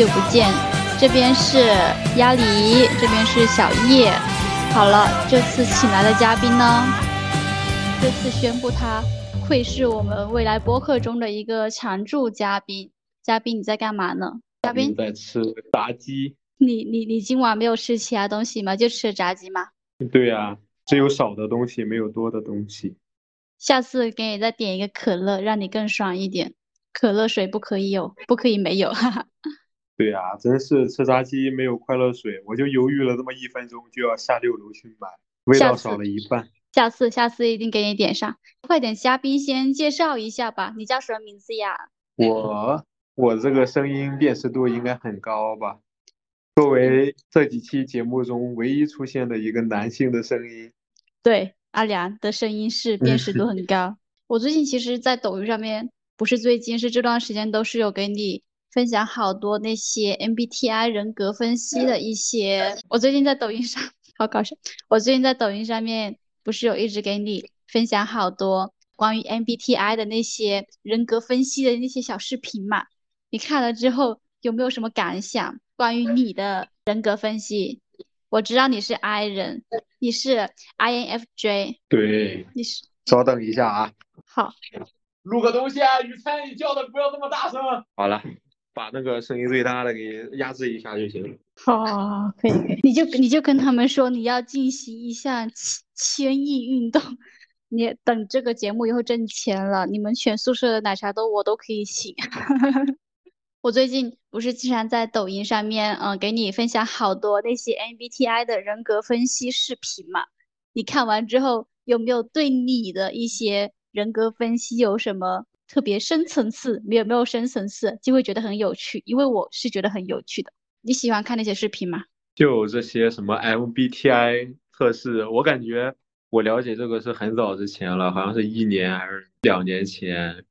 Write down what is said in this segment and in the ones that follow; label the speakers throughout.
Speaker 1: 久不见。这边是鸭梨，这边是小叶。好了，这次请来的嘉宾呢，这次宣布他会是我们未来播客中的一个常驻嘉宾。嘉宾你在干嘛呢？嘉宾
Speaker 2: 在吃炸鸡。
Speaker 1: 你你你今晚没有吃其他东西吗？就吃炸鸡吗？
Speaker 2: 对呀，只有少的东西，没有多的东西。
Speaker 1: 下次给你再点一个可乐，让你更爽一点。可乐水不可以有，不可以没有，哈哈。
Speaker 2: 对呀，真是吃炸鸡没有快乐水，我就犹豫了这么一分钟，就要下六楼去买，味道少了一半。
Speaker 1: 下次下次一定给你点上。快点，嘉宾先介绍一下吧，你叫什么名字呀？
Speaker 2: 我我这个声音辨识度应该很高吧？作为这几期节目中唯一出现的一个男性的声音，
Speaker 1: 对，阿良的声音是辨识度很高。我最近其实，在抖音上面。不是最近，是这段时间都是有给你分享好多那些 MBTI 人格分析的一些。我最近在抖音上好搞笑，我最近在抖音上面不是有一直给你分享好多关于 MBTI 的那些人格分析的那些小视频嘛？你看了之后有没有什么感想？关于你的人格分析，我知道你是 I 人，你是 INFJ，
Speaker 2: 对，
Speaker 1: 你是。
Speaker 2: 稍等一下啊，
Speaker 1: 好。
Speaker 2: 录个东西啊！雨餐，你叫的不要这么大声。好了，把那个声音最大的给压制一下就行了。
Speaker 1: 好，可以可以。你就你就跟他们说你要进行一项千千亿运动，你等这个节目以后挣钱了，你们全宿舍的奶茶都我都可以请。我最近不是经常在抖音上面，嗯，给你分享好多那些 MBTI 的人格分析视频嘛？你看完之后有没有对你的一些？人格分析有什么特别深层次？没有没有深层次，就会觉得很有趣。因为我是觉得很有趣的。你喜欢看那些视频吗？
Speaker 2: 就这些什么 MBTI 测试，我感觉我了解这个是很早之前了，好像是一年还是两年前。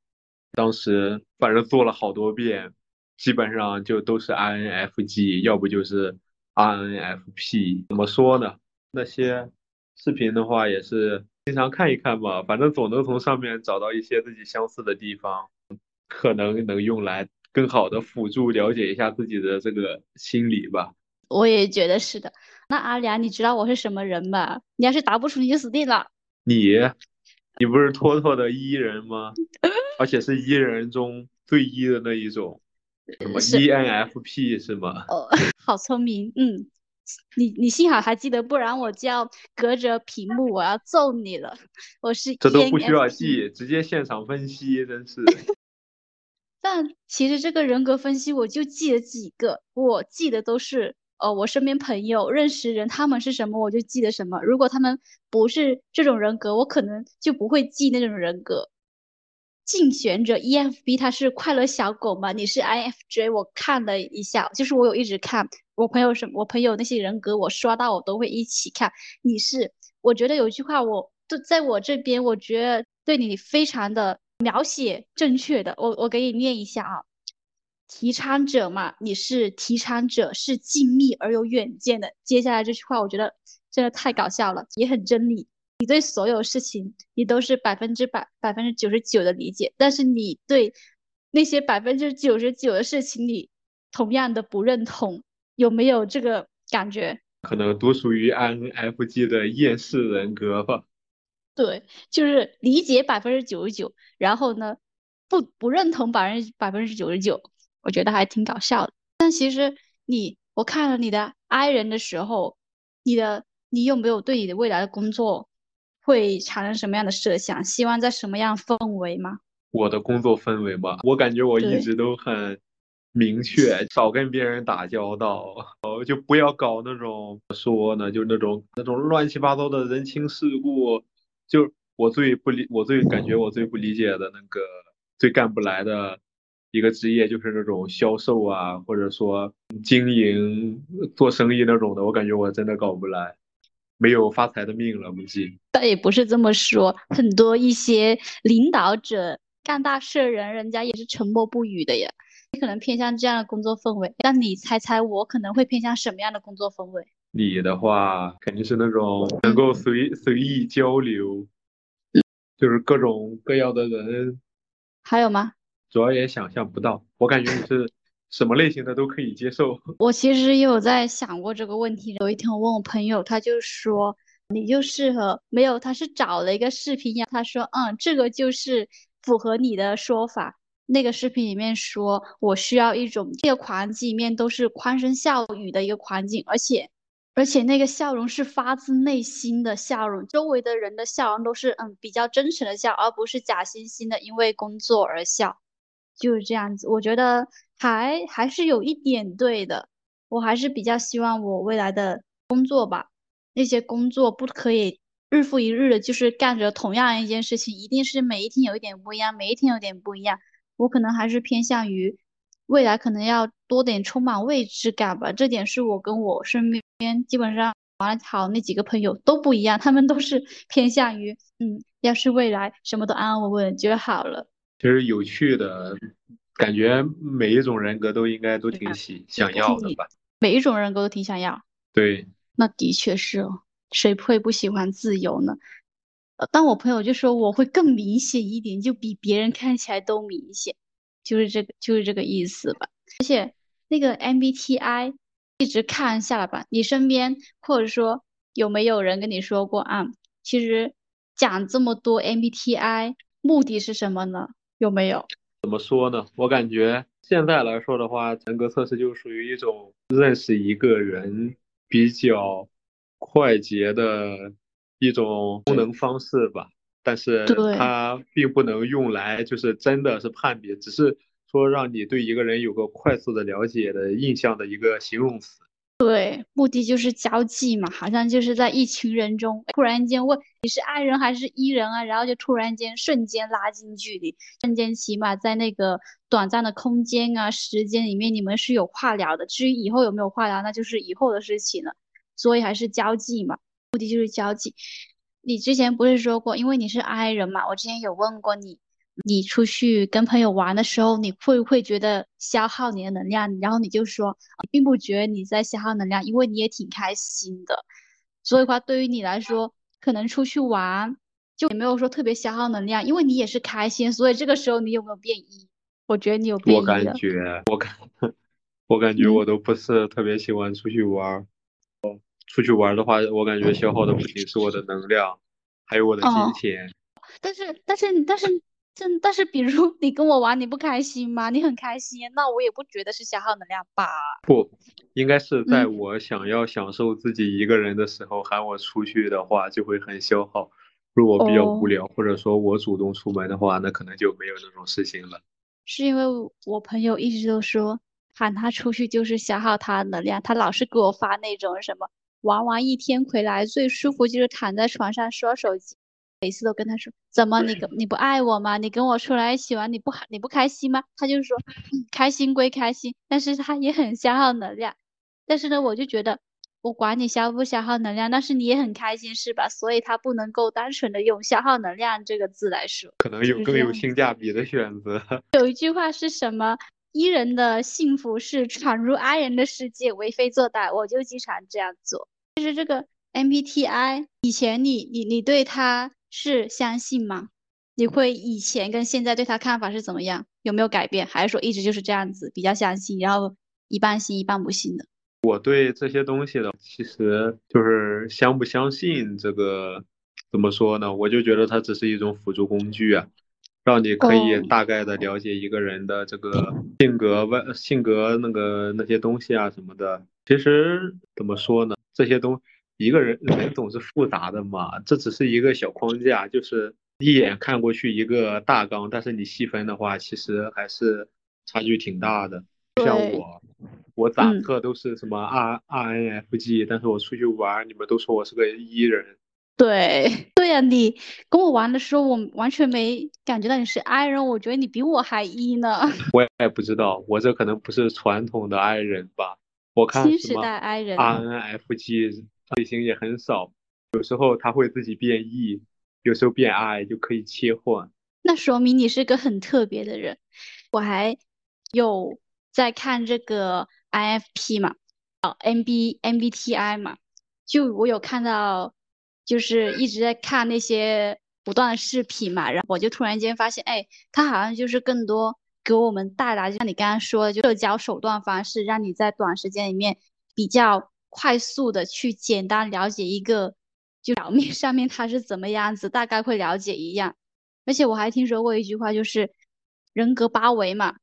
Speaker 2: 当时反正做了好多遍，基本上就都是 INFJ，要不就是 INFP。怎么说呢？那些视频的话也是。经常看一看吧，反正总能从上面找到一些自己相似的地方，可能能用来更好的辅助了解一下自己的这个心理吧。
Speaker 1: 我也觉得是的。那阿良，你知道我是什么人吗？你要是答不出，你就死定了。
Speaker 2: 你，你不是妥妥的 E 人吗？而且是 E 人中最 E 的那一种，什么 ENFP 是吗？
Speaker 1: 哦，好聪明，嗯。你你幸好还记得，不然我就要隔着屏幕我要揍你了。我是
Speaker 2: 这都不需要记，直接现场分析，真是。
Speaker 1: 但其实这个人格分析我就记了几个，我记得都是呃我身边朋友认识人他们是什么我就记得什么。如果他们不是这种人格，我可能就不会记那种人格。竞选者 EFB 他是快乐小狗嘛？你是 INFJ，我看了一下，就是我有一直看我朋友什我朋友那些人格，我刷到我都会一起看。你是，我觉得有一句话，我都在我这边，我觉得对你非常的描写正确的，我我给你念一下啊。提倡者嘛，你是提倡者，是静谧而有远见的。接下来这句话，我觉得真的太搞笑了，也很真理。你对所有事情，你都是百分之百、百分之九十九的理解，但是你对那些百分之九十九的事情，你同样的不认同，有没有这个感觉？
Speaker 2: 可能独属于 INFJ 的厌世人格吧。
Speaker 1: 对，就是理解百分之九十九，然后呢，不不认同百分之百分之九十九，我觉得还挺搞笑的。但其实你，我看了你的 I 人的时候，你的你有没有对你的未来的工作？会产生什么样的设想？希望在什么样氛围吗？
Speaker 2: 我的工作氛围吧，我感觉我一直都很明确，少跟别人打交道，哦，就不要搞那种说呢，就那种那种乱七八糟的人情世故。就我最不理，我最感觉我最不理解的那个最干不来的一个职业，就是那种销售啊，或者说经营做生意那种的，我感觉我真的搞不来。没有发财的命了，估计。
Speaker 1: 但也不是这么说，很多一些领导者干大事的人，人家也是沉默不语的呀。你可能偏向这样的工作氛围，但你猜猜我可能会偏向什么样的工作氛围？
Speaker 2: 你的话肯定是那种能够随随意交流，就是各种各样的人。
Speaker 1: 还有吗？
Speaker 2: 主要也想象不到。我感觉你是什么类型的都可以接受。
Speaker 1: 我其实也有在想过这个问题。有一天我问我朋友，他就说你就适合没有，他是找了一个视频呀，他说嗯，这个就是符合你的说法。那个视频里面说我需要一种这个环境里面都是欢声笑语的一个环境，而且。而且那个笑容是发自内心的笑容，周围的人的笑容都是嗯比较真诚的笑，而不是假惺惺的因为工作而笑，就是这样子。我觉得还还是有一点对的，我还是比较希望我未来的工作吧，那些工作不可以日复一日的，就是干着同样一件事情，一定是每一天有一点不一样，每一天有点不一样。我可能还是偏向于。未来可能要多点充满未知感吧，这点是我跟我身边基本上玩的好那几个朋友都不一样，他们都是 偏向于，嗯，要是未来什么都安安稳稳就好了。
Speaker 2: 其实有趣的感觉，每一种人格都应该都挺喜想要的吧？
Speaker 1: 每一种人格都挺想要。
Speaker 2: 对，
Speaker 1: 那的确是哦，谁会不喜欢自由呢？呃，但我朋友就说我会更明显一点，就比别人看起来都明显。就是这个，就是这个意思吧。而且那个 MBTI 一直看下来吧，你身边或者说有没有人跟你说过啊？其实讲这么多 MBTI 目的是什么呢？有没有？
Speaker 2: 怎么说呢？我感觉现在来说的话，人格测试就属于一种认识一个人比较快捷的一种功能方式吧。但是它并不能用来就是真的是判别，只是说让你对一个人有个快速的了解的印象的一个形容词。
Speaker 1: 对，目的就是交际嘛，好像就是在一群人中突然间问你是 I 人还是 E 人啊，然后就突然间瞬间拉近距离，瞬间起码在那个短暂的空间啊时间里面你们是有话聊的。至于以后有没有话聊，那就是以后的事情了。所以还是交际嘛，目的就是交际。你之前不是说过，因为你是 I 人嘛？我之前有问过你，你出去跟朋友玩的时候，你会不会觉得消耗你的能量？然后你就说，并不觉得你在消耗能量，因为你也挺开心的。所以话，对于你来说，可能出去玩就也没有说特别消耗能量，因为你也是开心。所以这个时候你有没有变一？我觉得你有变
Speaker 2: 一。我感觉，我感，我感觉我都不是特别喜欢出去玩。出去玩的话，我感觉消耗的不仅是我的能量，还有我的金钱。
Speaker 1: 但是，但是，但是，这但是，比如你跟我玩，你不开心吗？你很开心，那我也不觉得是消耗能量吧？
Speaker 2: 不，应该是在我想要享受自己一个人的时候，喊我出去的话，就会很消耗。如果比较无聊，或者说我主动出门的话，那可能就没有那种事情了。
Speaker 1: 是因为我朋友一直都说喊他出去就是消耗他能量，他老是给我发那种什么。玩完一天回来最舒服就是躺在床上刷手机，每次都跟他说怎么你你不爱我吗？你跟我出来一起玩你不你不开心吗？他就说嗯开心归开心，但是他也很消耗能量。但是呢，我就觉得我管你消不消耗能量，但是你也很开心是吧？所以他不能够单纯的用消耗能量这个字来说，
Speaker 2: 可能有更有性价比的选择。
Speaker 1: 有一句话是什么？伊人的幸福是闯入 I 人的世界，为非作歹。我就经常这样做。其实这个 MBTI，以前你你你对他是相信吗？你会以前跟现在对他看法是怎么样？有没有改变？还是说一直就是这样子，比较相信，然后一半信一半不信的？
Speaker 2: 我对这些东西的，其实就是相不相信这个，怎么说呢？我就觉得它只是一种辅助工具啊。让你可以大概的了解一个人的这个性格外性格那个那些东西啊什么的。其实怎么说呢？这些东一个人人总是复杂的嘛。这只是一个小框架，就是一眼看过去一个大纲，但是你细分的话，其实还是差距挺大的。像我，我咋测都是什么 R R N F G，但是我出去玩，你们都说我是个 E 人。
Speaker 1: 对 对呀，你跟我玩的时候，我完全没感觉到你是 I 人，我觉得你比我还 E 呢。
Speaker 2: 我也不知道，我这可能不是传统的 I 人吧？我看
Speaker 1: 新时代 I 人
Speaker 2: ，INFG 类型也很少，有时候他会自己变 E，有时候变 I 就可以切换。
Speaker 1: 那说明你是个很特别的人。我还有在看这个 IFP 嘛，哦，MB MBTI 嘛，就我有看到。就是一直在看那些不断的视频嘛，然后我就突然间发现，哎，他好像就是更多给我们带来，就像你刚刚说的，就社交手段方式，让你在短时间里面比较快速的去简单了解一个，就表面 上面他是怎么样子，大概会了解一样。而且我还听说过一句话，就是人格八维嘛，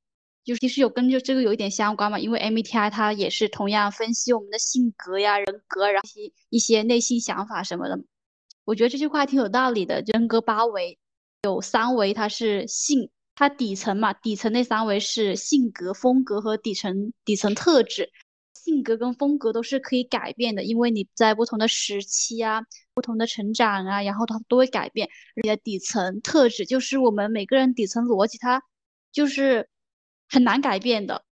Speaker 1: 就其实有跟就这个有一点相关嘛，因为 MBTI 它也是同样分析我们的性格呀、人格，然后一些内心想法什么的。我觉得这句话挺有道理的。人格八维有三维，它是性，它底层嘛，底层那三维是性格、风格和底层底层特质。性格跟风格都是可以改变的，因为你在不同的时期啊、不同的成长啊，然后它都会改变。你的底层特质就是我们每个人底层逻辑，它就是很难改变的。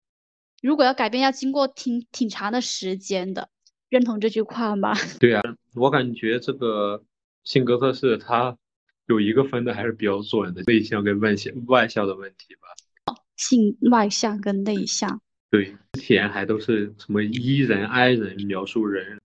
Speaker 1: 如果要改变，要经过挺挺长的时间的。认同这句话吗？
Speaker 2: 对啊，我感觉这个。性格测试它有一个分的还是比较准的，内向跟外向外向的问题吧。
Speaker 1: 性外向跟内向。
Speaker 2: 对，之前还都是什么 E 人、I 人描述人，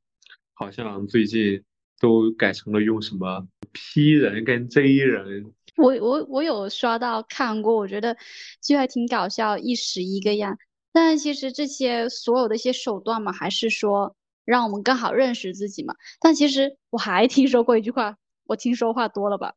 Speaker 2: 好像最近都改成了用什么 P 人跟 J 人。
Speaker 1: 我我我有刷到看过，我觉得就还挺搞笑，一时一个样。但其实这些所有的一些手段嘛，还是说。让我们更好认识自己嘛。但其实我还听说过一句话，我听说话多了吧？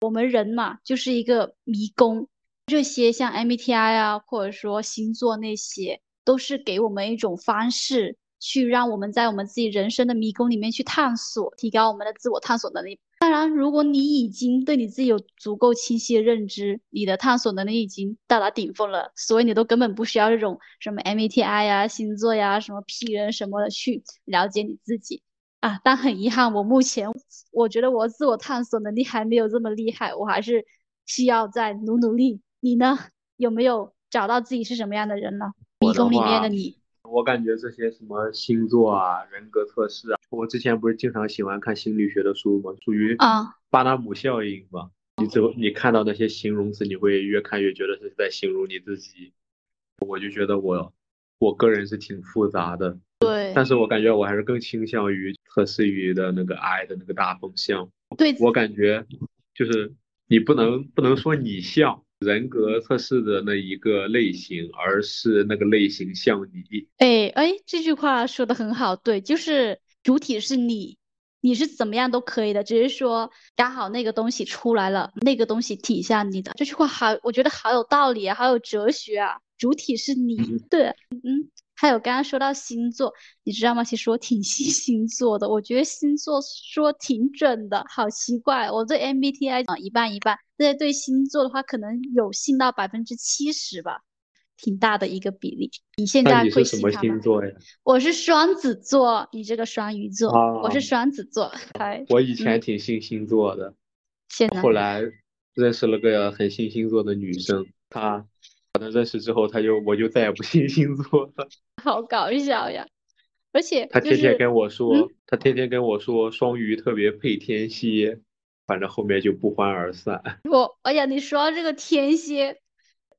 Speaker 1: 我们人嘛，就是一个迷宫。这些像 MBTI 啊，或者说星座那些，都是给我们一种方式，去让我们在我们自己人生的迷宫里面去探索，提高我们的自我探索能力。当然，如果你已经对你自己有足够清晰的认知，你的探索能力已经到达顶峰了，所以你都根本不需要这种什么 MBTI 呀、星座呀、什么 P 人什么的去了解你自己啊。但很遗憾，我目前我觉得我自我探索能力还没有这么厉害，我还是需要再努努力。你呢？有没有找到自己是什么样的人呢？迷宫里面的你。
Speaker 2: 我感觉这些什么星座啊、人格测试啊，我之前不是经常喜欢看心理学的书吗？属于
Speaker 1: 啊
Speaker 2: 巴纳姆效应嘛。你之后你看到那些形容词，你会越看越觉得是在形容你自己。我就觉得我我个人是挺复杂的，
Speaker 1: 对。
Speaker 2: 但是我感觉我还是更倾向于测试于的那个 I 的那个大方向。
Speaker 1: 对。
Speaker 2: 我感觉就是你不能不能说你像。人格测试的那一个类型，而是那个类型像你。
Speaker 1: 哎哎，这句话说的很好，对，就是主体是你，你是怎么样都可以的，只是说刚好那个东西出来了，那个东西体现你的。这句话好，我觉得好有道理啊，好有哲学啊。主体是你，对，嗯。还有刚刚说到星座，你知道吗？其实我挺 信星座的，我觉得星座说挺准的，好奇怪。我对 MBTI 啊一半一半，但是对星座的话，可能有信到百分之七十吧，挺大的一个比例。你现在会信
Speaker 2: 他吗？星座呀？
Speaker 1: 我是双子座，你这个双鱼座，我是双子座。
Speaker 2: 我以前挺信星座的，
Speaker 1: 现在
Speaker 2: 后来认识了个很信星座的女生，她。认识之后，他就我就再也不信星座了。
Speaker 1: 好搞笑呀！而且
Speaker 2: 他天天跟我说，他天天跟我说双鱼特别配天蝎，反正后面就不欢而散。
Speaker 1: 我哎呀，你说到这个天蝎，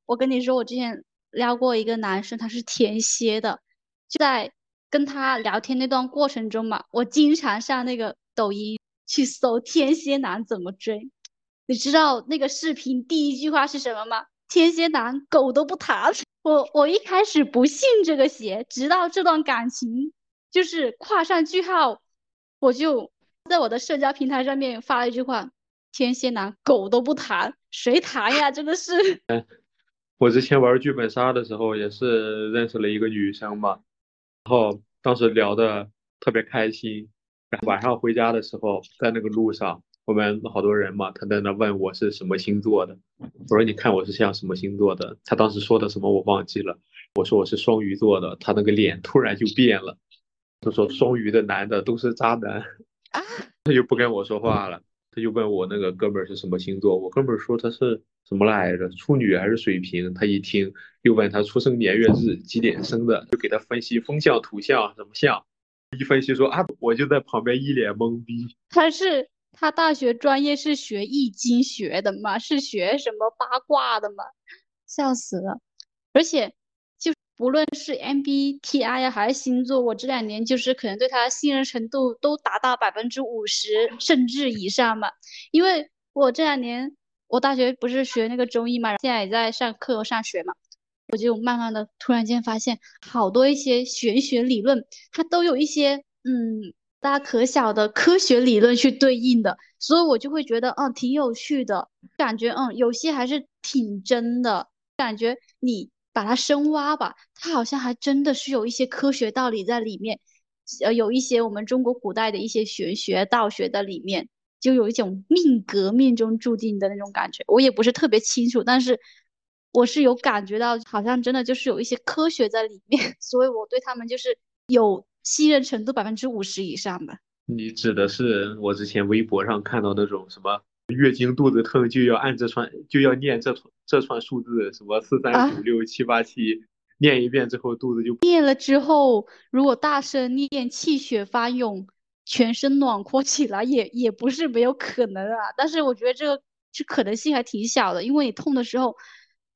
Speaker 1: 我跟你说，我之前撩过一个男生，他是天蝎的。就在跟他聊天那段过程中嘛，我经常上那个抖音去搜天蝎男怎么追。你知道那个视频第一句话是什么吗？天蝎男狗都不弹，我我一开始不信这个邪，直到这段感情就是画上句号，我就在我的社交平台上面发了一句话：天蝎男狗都不弹，谁弹呀？真的是。
Speaker 2: 我之前玩剧本杀的时候也是认识了一个女生嘛，然后当时聊的特别开心，晚上回家的时候在那个路上。我们好多人嘛，他在那问我是什么星座的，我说你看我是像什么星座的，他当时说的什么我忘记了，我说我是双鱼座的，他那个脸突然就变了，他说双鱼的男的都是渣男，
Speaker 1: 啊，
Speaker 2: 他就不跟我说话了，他就问我那个哥们儿是什么星座，我哥们儿说他是什么来着，处女还是水瓶，他一听又问他出生年月日几点生的，就给他分析风象土象什么象，一分析说啊，我就在旁边一脸懵逼，
Speaker 1: 他是。他大学专业是学易经学的嘛？是学什么八卦的嘛？笑死了！而且就不论是 MBTI 呀，还是星座，我这两年就是可能对他的信任程度都达到百分之五十甚至以上嘛。因为我这两年我大学不是学那个中医嘛，现在也在上课上学嘛，我就慢慢的突然间发现，好多一些玄学理论，它都有一些嗯大家可小的科学理论去对应的，所以我就会觉得嗯挺有趣的，感觉嗯有些还是挺真的，感觉你把它深挖吧，它好像还真的是有一些科学道理在里面，呃有一些我们中国古代的一些玄学道学在里面。就有一种命格命中注定的那种感觉，我也不是特别清楚，但是我是有感觉到，好像真的就是有一些科学在里面，所以我对他们就是有信任程度百分之五十以上的。
Speaker 2: 你指的是我之前微博上看到那种什么月经肚子疼就要按这串就要念这串这串数字，什么四三五六七八七，念一遍之后肚子就
Speaker 1: 念了之后，如果大声念，气血翻涌。全身暖和起来也也不是没有可能啊，但是我觉得这个这可能性还挺小的，因为你痛的时候，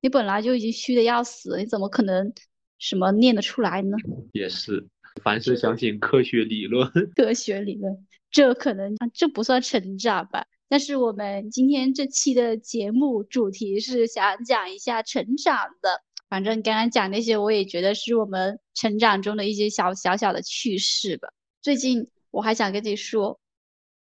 Speaker 1: 你本来就已经虚的要死，你怎么可能什么念得出来呢？
Speaker 2: 也是，凡是相信科学理论，
Speaker 1: 科学理论，这可能这不算成长吧？但是我们今天这期的节目主题是想讲一下成长的，反正刚刚讲那些，我也觉得是我们成长中的一些小小小的趣事吧。最近。我还想跟你说，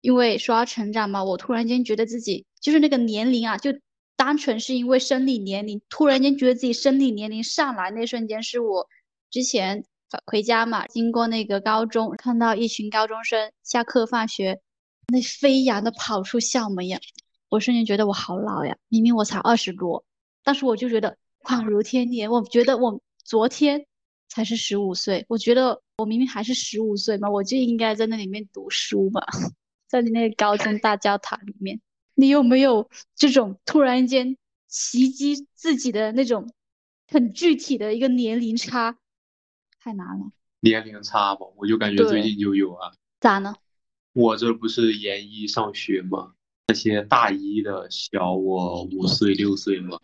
Speaker 1: 因为说到成长嘛，我突然间觉得自己就是那个年龄啊，就单纯是因为生理年龄，突然间觉得自己生理年龄上来那瞬间，是我之前回家嘛，经过那个高中，看到一群高中生下课放学，那飞扬的跑出校门呀，我瞬间觉得我好老呀，明明我才二十多，但是我就觉得恍如天年，我觉得我昨天。才是十五岁，我觉得我明明还是十五岁嘛，我就应该在那里面读书嘛，在你那个高中大教堂里面。你有没有这种突然间袭击自己的那种很具体的一个年龄差？太难了。
Speaker 2: 年龄差嘛，我就感觉最近就有啊。
Speaker 1: 咋呢？
Speaker 2: 我这不是研一上学吗，那些大一的小我五岁六岁嘛，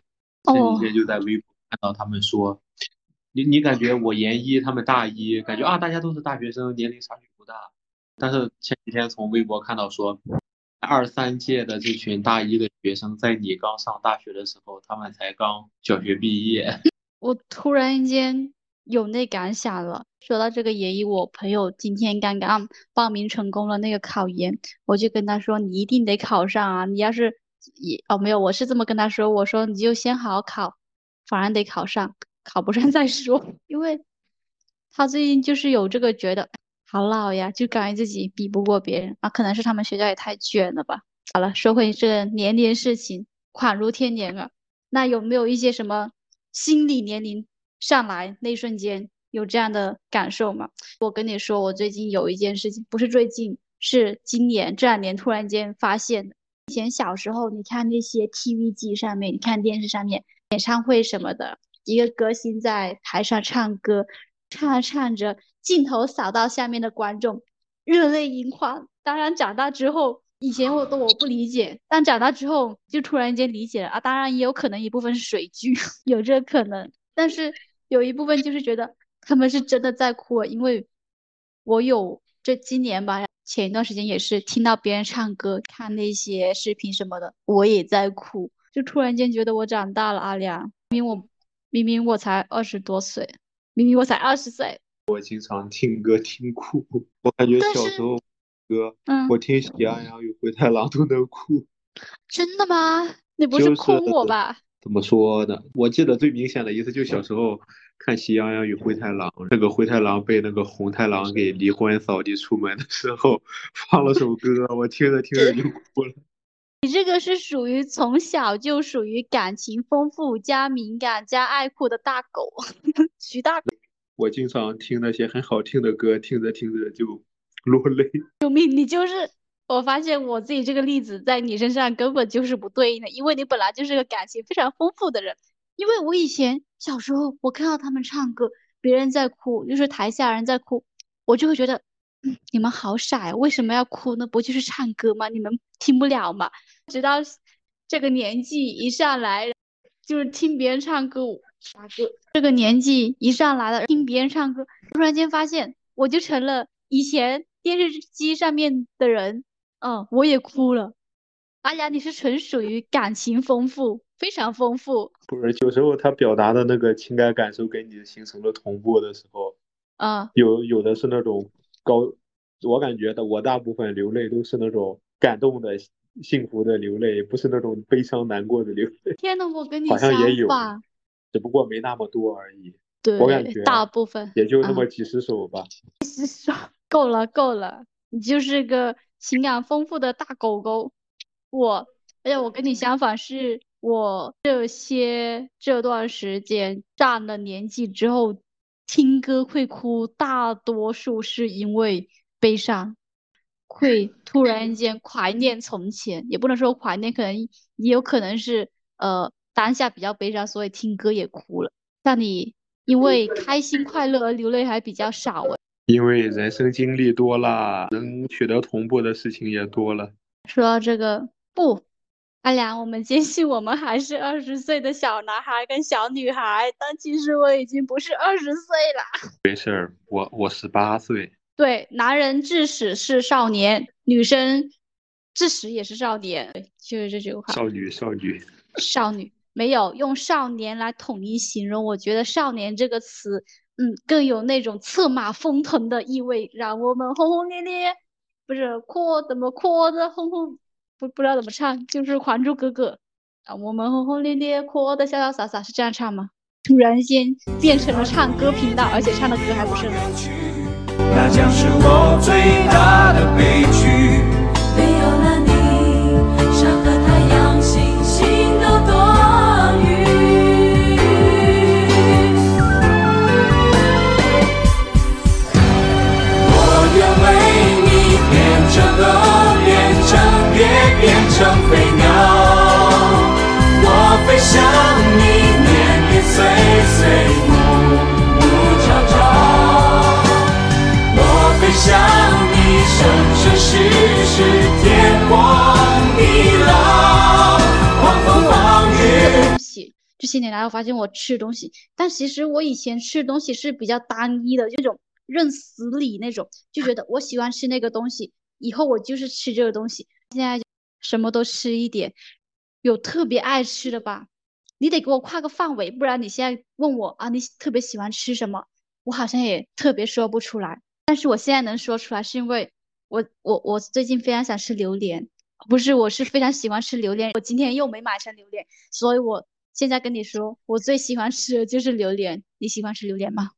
Speaker 2: 前几天就在微博看到他们说。你你感觉我研一，他们大一，感觉啊，大家都是大学生，年龄差距不大。但是前几天从微博看到说，二三届的这群大一的学生，在你刚上大学的时候，他们才刚小学毕业。
Speaker 1: 我突然间有那感想了。说到这个研一，我朋友今天刚刚报名成功了那个考研，我就跟他说，你一定得考上啊！你要是也哦没有，我是这么跟他说，我说你就先好好考，反正得考上。考不上再说，因为他最近就是有这个觉得好老呀，就感觉自己比不过别人啊，可能是他们学校也太卷了吧。好了，说回这年龄事情，恍如天年啊。那有没有一些什么心理年龄上来那一瞬间有这样的感受吗？我跟你说，我最近有一件事情，不是最近，是今年这两年突然间发现的。以前小时候，你看那些 TV 机上面，你看电视上面演唱会什么的。一个歌星在台上唱歌，唱着唱着，镜头扫到下面的观众，热泪盈眶。当然，长大之后，以前我都我不理解，但长大之后就突然间理解了啊。当然，也有可能一部分是水军，有这可能。但是有一部分就是觉得他们是真的在哭，因为我有这今年吧，前一段时间也是听到别人唱歌，看那些视频什么的，我也在哭，就突然间觉得我长大了，阿良，明明我。明明我才二十多岁，明明我才二十岁。
Speaker 2: 我经常听歌听哭，我感觉小时候歌，我听《喜羊羊与灰太狼》都能哭。
Speaker 1: 真的吗？你不是哭我吧？
Speaker 2: 怎么说呢？我记得最明显的一次，就小时候看《喜羊羊与灰太狼》，那个灰太狼被那个红太狼给离婚扫地出门的时候，放了首歌，我听着听着就哭了。
Speaker 1: 你这个是属于从小就属于感情丰富加敏感加爱哭的大狗，徐大。
Speaker 2: 我经常听那些很好听的歌，听着听着就落泪。
Speaker 1: 救命！你就是，我发现我自己这个例子在你身上根本就是不对应的，因为你本来就是个感情非常丰富的人。因为我以前小时候，我看到他们唱歌，别人在哭，就是台下人在哭，我就会觉得。你们好傻呀！为什么要哭呢？不就是唱歌吗？你们听不了吗？直到这个年纪一上来，就是听别人唱歌，啥歌？这个年纪一上来了，听别人唱歌，突然间发现我就成了以前电视机上面的人。嗯，我也哭了。阿雅，你是纯属于感情丰富，非常丰富。
Speaker 2: 不是，有时候他表达的那个情感感受跟你形成了同步的时候，
Speaker 1: 啊，
Speaker 2: 有有的是那种高，我感觉的我大部分流泪都是那种感动的、幸福的流泪，不是那种悲伤难过的流泪。
Speaker 1: 天呐，我跟你
Speaker 2: 好像也有
Speaker 1: 吧，
Speaker 2: 只不过没那么多而已，对我感，觉
Speaker 1: 大部分
Speaker 2: 也就那
Speaker 1: 啊
Speaker 2: 么几十首吧。
Speaker 1: 几十首够了够了，你就是个情感丰富的大狗狗。我，而且我跟你相反，是我这些这段时间上了年纪之后，听歌会哭，大多数是因为悲伤，会 突然间怀念从前，也不能说怀念，可能也有可能是呃当下比较悲伤，所以听歌也哭了。但你因为开心快乐而流泪还比较少诶。
Speaker 2: 因为人生经历多了，能取得同步的事情也多了。
Speaker 1: 说到这个，不，阿良，我们坚信我们还是二十岁的小男孩跟小女孩，但其实我已经不是二十岁了。
Speaker 2: 没事儿，我我十八岁，
Speaker 1: 对，男人至始是少年，女生至始也是少年，就是这句话。
Speaker 2: 少女少女。
Speaker 1: 少女没有用少年来统一形容，我觉得少年这个词，嗯，更有那种策马奔腾的意味，让我们轰轰烈烈，不是阔怎么阔的轰轰，不不知道怎么唱，就是《还珠格格》，让我们轰轰烈烈，扩的潇潇洒洒，是这样唱吗？突然间变成了唱歌频道，而且唱的歌还不是。
Speaker 3: 那将是我最大的悲剧。成鹅，变成蝶，变成飞鸟。我飞向你，年年岁岁，暮暮朝朝。我飞向你，生生世世，天荒地老，狂风暴雨。
Speaker 1: 这些年来，我发现我吃东西，但其实我以前吃东西是比较单一的，就那种认死理那种，就觉得我喜欢吃那个东西，以后我就是吃这个东西。现在什么都吃一点，有特别爱吃的吧，你得给我跨个范围，不然你现在问我啊，你特别喜欢吃什么，我好像也特别说不出来。但是我现在能说出来，是因为我我我最近非常想吃榴莲，不是，我是非常喜欢吃榴莲，我今天又没买成榴莲，所以我现在跟你说，我最喜欢吃的就是榴莲。你喜欢吃榴莲吗？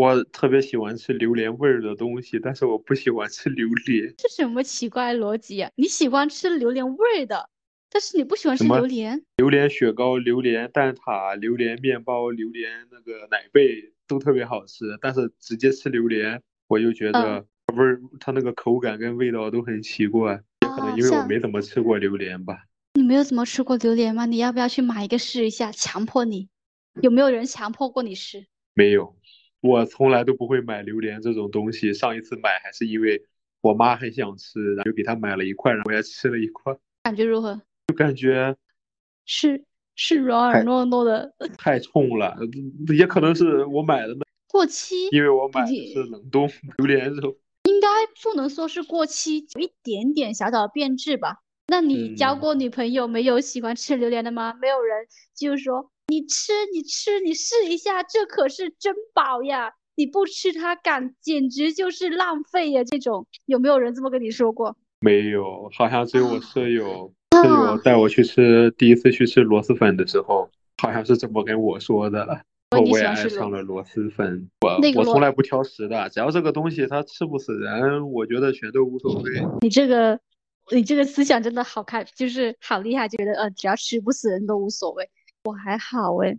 Speaker 2: 我特别喜欢吃榴莲味儿的东西，但是我不喜欢吃榴莲。
Speaker 1: 这什么奇怪逻辑啊、你喜欢吃榴莲味儿的，但是你不喜欢吃榴莲？
Speaker 2: 榴莲雪糕、榴莲蛋挞、榴莲面包、榴莲那个奶贝都特别好吃，但是直接吃榴莲，我就觉得味儿，它那个口感跟味道都很奇怪。也可能因为我没怎么吃过榴莲吧。
Speaker 1: 你没有怎么吃过榴莲吗？你要不要去买一个试一下？强迫你，有没有人强迫过你吃？
Speaker 2: 没有，我从来都不会买榴莲这种东西。上一次买还是因为我妈很想吃，然后就给她买了一块，然后我也吃了一块，
Speaker 1: 感觉如何？
Speaker 2: 就感觉
Speaker 1: 是是软软糯糯的，
Speaker 2: 太冲了。也可能是我买的那，
Speaker 1: 过期。
Speaker 2: 因为我买的是冷冻榴莲肉。
Speaker 1: 应该不能说是过期，有一点点小小的变质吧。那你交
Speaker 2: 嗯
Speaker 1: 过女朋友没有喜欢吃榴莲的吗？没有人就是说你吃你吃你试一下，这可是珍宝呀！你不吃它感简直就是浪费呀！这种有没有人这么跟你说过？
Speaker 2: 没有，好像只有我
Speaker 1: 啊
Speaker 2: 舍友，舍友
Speaker 1: 啊
Speaker 2: 带我去吃，第一次去吃螺蛳粉的时候，好像是这么跟我说的。我也爱上了螺蛳粉。我
Speaker 1: 那个
Speaker 2: 我从来不挑食的，只要这个东西它吃不死人，我觉得全都无所谓。
Speaker 1: 你这个你这个思想真的好开，就是好厉害，觉得呃只要吃不死人都无所谓。我还好诶，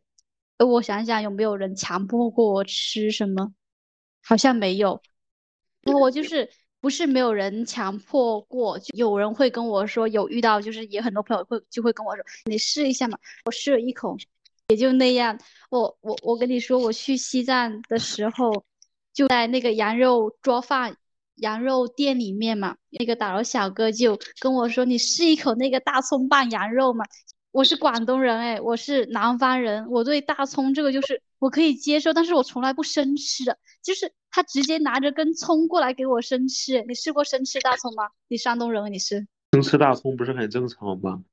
Speaker 1: 呃我想想有没有人强迫过我吃什么，好像没有。我就是不是没有人强迫过，就有人会跟我说有遇到，就是也很多朋友会就会跟我说你试一下嘛，我试了一口，也就那样。我我我跟你说，我去西藏的时候，就在那个羊肉桌饭羊肉店里面嘛，那个导游小哥就跟我说：“你试一口那个大葱拌羊肉嘛。”我是广东人哎，我是南方人，我对大葱这个就是我可以接受，但是我从来不生吃的，就是他直接拿着根葱过来给我生吃。你试过生吃大葱吗？你山东人，你是？
Speaker 2: 生吃大葱不是很正常吗？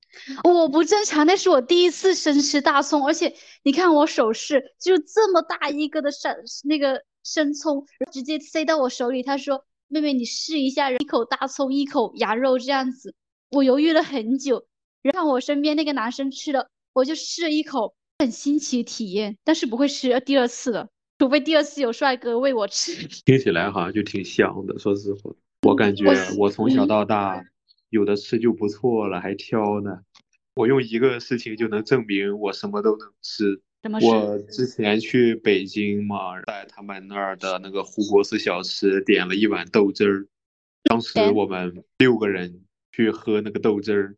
Speaker 1: 我不正常，那是我第一次生吃大葱，而且你看我手势，就这么大一个的生那个生葱，直接塞到我手里。他说：“妹妹，你试一下，一口大葱，一口羊肉这样子。”我犹豫了很久，然后我身边那个男生吃了，我就试了一口，很新奇体验，但是不会吃第二次了，除非第二次有帅哥喂我吃。
Speaker 2: 听起来好像就挺香的，说实话，我感觉我从小到大有的吃就不错了，还挑呢。我用一个事情就能证明我什么都能吃。我之前去北京嘛，在他们那儿的那个胡国寺小吃点了一碗豆汁儿，当时我们六个人。去喝那个豆汁儿，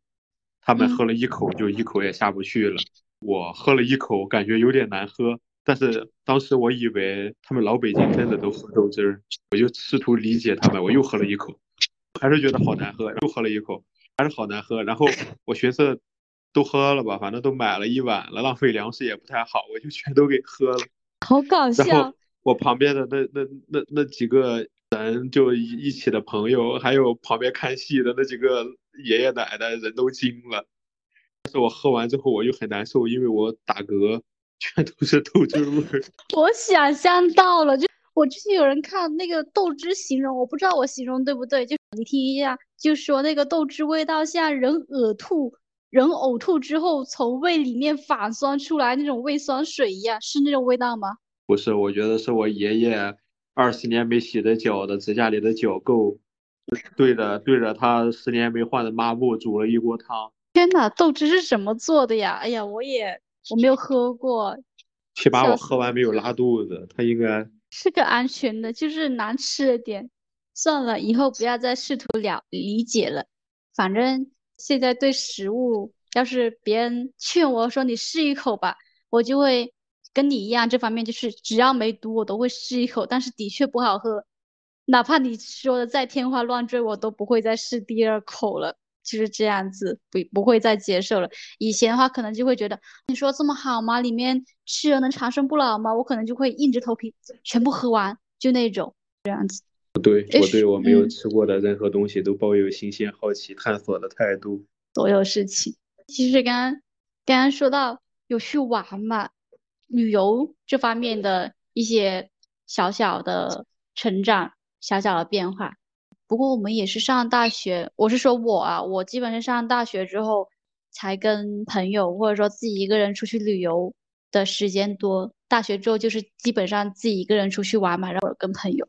Speaker 2: 他们喝了一口就一口也下不去了。我喝了一口，感觉有点难喝，但是当时我以为他们老北京真的都喝豆汁儿，我就试图理解他们。我又喝了一口，还是觉得好难喝，又喝了一口，还是好难喝。然后我寻思，都喝了吧，反正都买了一碗了，浪费粮食也不太好，我就全都给喝了。
Speaker 1: 好搞笑！
Speaker 2: 我旁边的那那那那几个。人就一一起的朋友，还有旁边看戏的那几个爷爷奶奶，人都惊了。但是我喝完之后，我又很难受，因为我打嗝，全都是豆汁味儿。
Speaker 1: 我想象到了，就我之前有人看那个豆汁形容，我不知道我形容对不对，就你听一下，就说那个豆汁味道像人呕吐，人呕吐之后从胃里面反酸出来那种胃酸水一样，是那种味道吗？
Speaker 2: 不是，我觉得是我爷爷。二十年没洗的脚的指甲里的脚垢，对着对着他十年没换的抹布煮了一锅汤。
Speaker 1: 天呐，豆汁是怎么做的呀？哎呀，我也我没有喝过。
Speaker 2: 起码我喝完没有拉肚子，他应该
Speaker 1: 是个安全的，就是难吃了点。算了，以后不要再试图了理解了。反正现在对食物，要是别人劝我说你试一口吧，我就会。跟你一样，这方面就是只要没毒，我都会试一口。但是的确不好喝，哪怕你说的再天花乱坠，我都不会再试第二口了。就是这样子，不不会再接受了。以前的话，可能就会觉得你说这么好吗？里面吃了能长生不老吗？我可能就会硬着头皮全部喝完，就那种这样子。
Speaker 2: 不对，我对我没有吃过的任何东西都抱有新鲜、好奇、探索的态度。
Speaker 1: 所有事情，其实刚刚刚刚说到有去玩嘛。旅游这方面的一些小小的成长、小小的变化。不过我们也是上大学，我是说我啊，我基本上上大学之后才跟朋友或者说自己一个人出去旅游的时间多。大学之后就是基本上自己一个人出去玩嘛，然后跟朋友。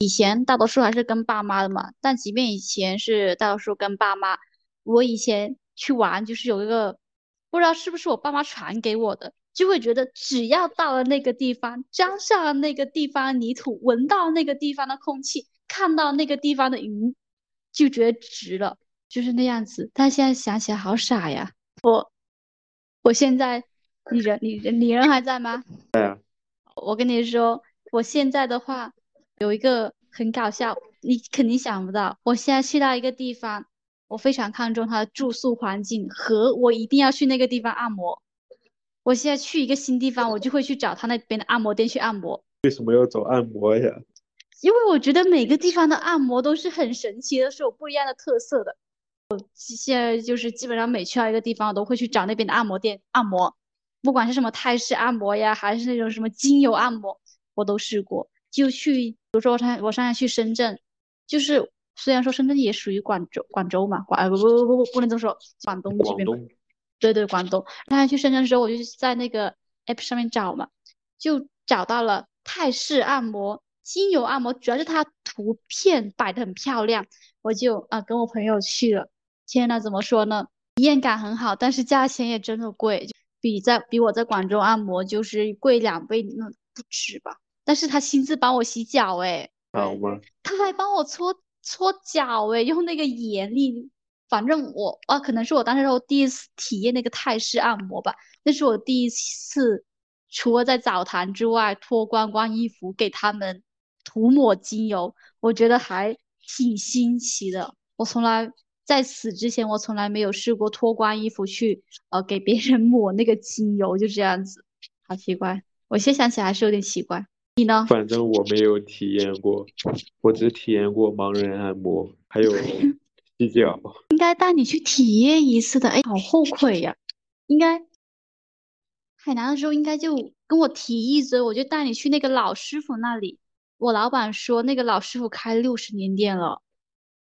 Speaker 1: 以前大多数还是跟爸妈的嘛，但即便以前是大多数跟爸妈，我以前去玩就是有一个不知道是不是我爸妈传给我的。就会觉得，只要到了那个地方，沾上了那个地方泥土，闻到那个地方的空气，看到那个地方的云，就觉得值了，就是那样子。但现在想起来好傻呀！我，我现在，你人，你人，你人还在吗？
Speaker 2: 对啊。
Speaker 1: 我跟你说，我现在的话有一个很搞笑，你肯定想不到。我现在去到一个地方，我非常看重它的住宿环境和我一定要去那个地方按摩。我现在去一个新地方，我就会去找他那边的按摩店去按摩。
Speaker 2: 为什么要找按摩呀？
Speaker 1: 因为我觉得每个地方的按摩都是很神奇的，是有不一样的特色的。我现在就是基本上每去到一个地方，我都会去找那边的按摩店按摩，不管是什么泰式按摩呀，还是那种什么精油按摩，我都试过。就去，比如说我上我上次去深圳，就是虽然说深圳也属于广州广州嘛，广不不不不不能这么说，广东这边。对对，广东。然后去深圳的时候，我就在那个 app 上面找嘛，就找到了泰式按摩、精油按摩，主要是它图片摆的很漂亮，我就啊跟我朋友去了。天呐，怎么说呢？体验感很好，但是价钱也真的贵，比在比我在广州按摩就是贵两倍那不止吧。但是他亲自帮我洗脚，哎，
Speaker 2: 好吗？
Speaker 1: 他还帮我搓搓脚，哎，用那个盐粒。反正我啊，可能是我当时候第一次体验那个泰式按摩吧，那是我第一次，除了在澡堂之外脱光光衣服给他们涂抹精油，我觉得还挺新奇的。我从来在此之前，我从来没有试过脱光衣服去呃给别人抹那个精油，就这样子，好奇怪。我现在想起来还是有点奇怪。你呢？
Speaker 2: 反正我没有体验过，我只体验过盲人按摩，还有。洗脚，
Speaker 1: 应该带你去体验一次的，哎，好后悔呀！应该海南的时候应该就跟我提一嘴，我就带你去那个老师傅那里。我老板说那个老师傅开六十年店了，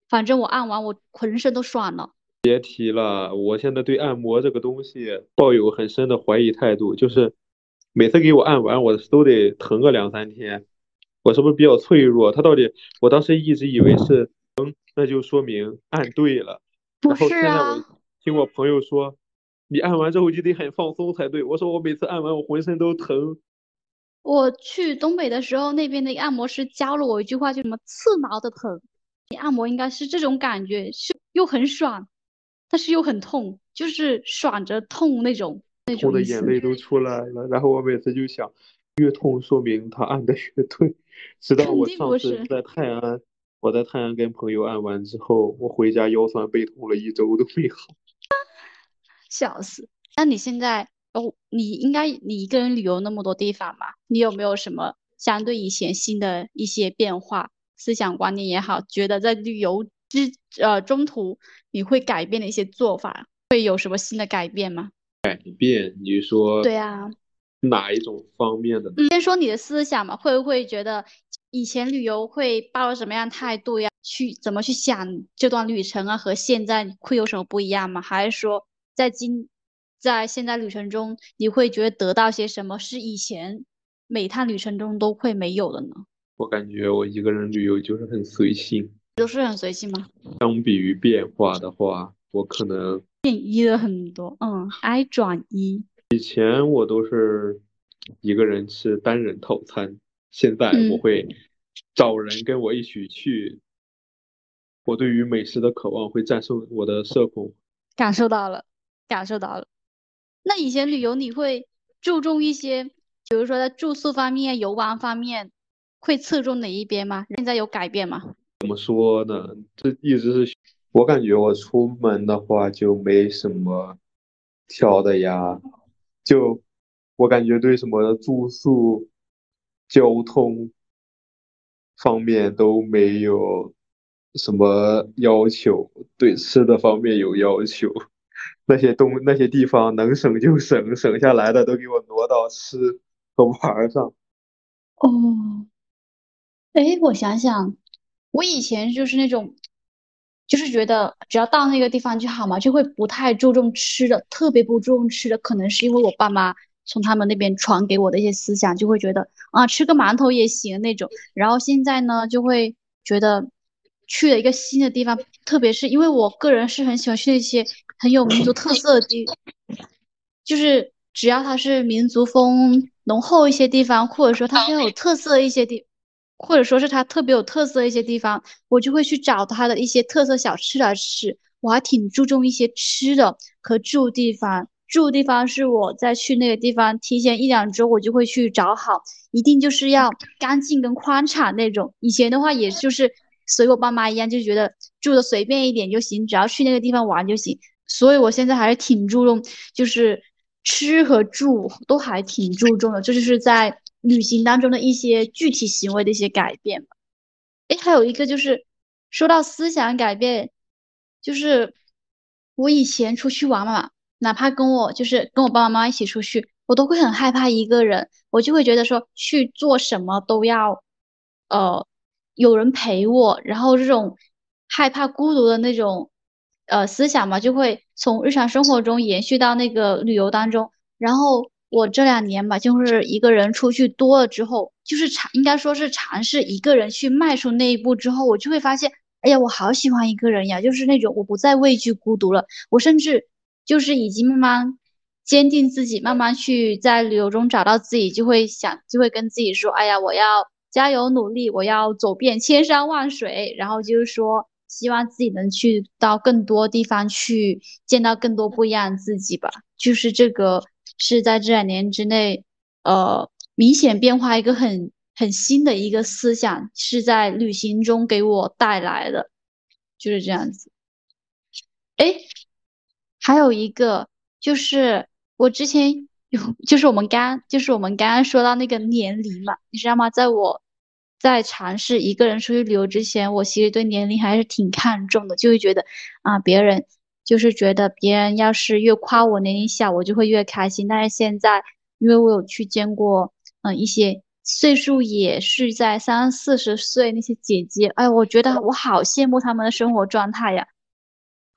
Speaker 1: 反正我按完我浑身都爽了。
Speaker 2: 别提了，我现在对按摩这个东西抱有很深的怀疑态度，就是每次给我按完，我都得疼个两三天。我是不是比较脆弱？他到底，我当时一直以为是疼，那就说明按对了。
Speaker 1: 不是啊，
Speaker 2: 听我朋友说，你按完之后就得很放松才对。我说我每次按完我浑身都疼。
Speaker 1: 我去东北的时候，那边的按摩师教了我一句话，就什么刺挠的疼。你按摩应该是这种感觉，是又很爽，但是又很痛，就是爽着痛那种那
Speaker 2: 痛的
Speaker 1: 种意思。
Speaker 2: 眼泪都出来了。然后我每次就想，越痛说明他按的越对。直到
Speaker 1: 肯
Speaker 2: 我上。次在泰安，我在泰安跟朋友按完之后，我回家腰酸背痛了一周都没好。
Speaker 1: 笑死！那你现在哦，你应该你一个人旅游那么多地方嘛，你有没有什么相对以前新的一些变化，思想观念也好，觉得在旅游之呃中途你会改变的一些做法，会有什么新的改变吗？
Speaker 2: 改变，你说
Speaker 1: 对啊，
Speaker 2: 哪一种方面的
Speaker 1: 先说你的思想嘛，会不会觉得以前旅游会抱着什么样态度呀？去怎么去想这段旅程啊，和现在会有什么不一样吗？还是说在今在现在旅程中，你会觉得得到些什么是以前每趟旅程中都会没有的呢？
Speaker 2: 我感觉我一个人旅游就是很随性。
Speaker 1: 都是很随性吗？
Speaker 2: 相比于变化的话，我可能
Speaker 1: 变一了很多，嗯，I 转一，
Speaker 2: 以前我都是一个人吃单人套餐，现在我
Speaker 1: 嗯
Speaker 2: 会找人跟我一起去。我对于美食的渴望会战胜我的社恐。
Speaker 1: 感受到了，感受到了。那以前旅游你会注重一些，比如说在住宿方面、游玩方面，会侧重哪一边吗？现在有改变吗？
Speaker 2: 怎么说呢？这一直是我感觉我出门的话就没什么挑的呀，就我感觉对什么住宿、交通方面都没有什么要求，对吃的方面有要求。那些东那些地方能省就省，省下来的都给我挪到吃和玩上。
Speaker 1: 哦，哎，我想想，我以前就是那种，就是觉得只要到那个地方就好嘛，就会不太注重吃的，特别不注重吃的，可能是因为我爸妈从他们那边传给我的一些思想，就会觉得啊，吃个馒头也行那种。然后现在呢，就会觉得去了一个新的地方，特别是因为我个人是很喜欢去那些很有民族特色的地，就是只要它是民族风浓厚一些地方，或者说它很有特色一些地，或者说是它特别有特色一些地方，我就会去找它的一些特色小吃来吃。我还挺注重一些吃的和住地方。住的地方是我在去那个地方提前一两周，我就会去找好，一定就是要干净跟宽敞那种。以前的话，也就是随我爸妈一样，就觉得住的随便一点就行，只要去那个地方玩就行。所以我现在还是挺注重，就是吃和住都还挺注重的，这就是在旅行当中的一些具体行为的一些改变吧。诶，还有一个就是说到思想改变，就是我以前出去玩嘛，哪怕跟我就是跟我爸爸妈妈一起出去，我都会很害怕一个人，我就会觉得说去做什么都要，呃，有人陪我，然后这种害怕孤独的那种呃思想嘛，就会从日常生活中延续到那个旅游当中。然后我这两年吧，就是一个人出去多了之后，就是尝，应该说是尝试一个人去迈出那一步之后，我就会发现，哎呀，我好喜欢一个人呀，就是那种我不再畏惧孤独了，我甚至就是已经慢慢坚定自己，慢慢去在旅游中找到自己，就会想，就会跟自己说，哎呀，我要加油努力，我要走遍千山万水，然后就是说，希望自己能去到更多地方去见到更多不一样的自己吧。就是这个是在这两年之内，呃，明显变化一个很很新的一个思想，是在旅行中给我带来的，就是这样子。诶，还有一个就是我之前有，就是我们刚就是我们刚刚说到那个年龄嘛，你知道吗？在我在尝试一个人出去旅游之前，我其实对年龄还是挺看重的，就会觉得啊，别人就是觉得别人要是越夸我年龄小，我就会越开心。但是现在，因为我有去见过，嗯，一些岁数也是在三四十岁那些姐姐，哎，我觉得我好羡慕他们的生活状态呀。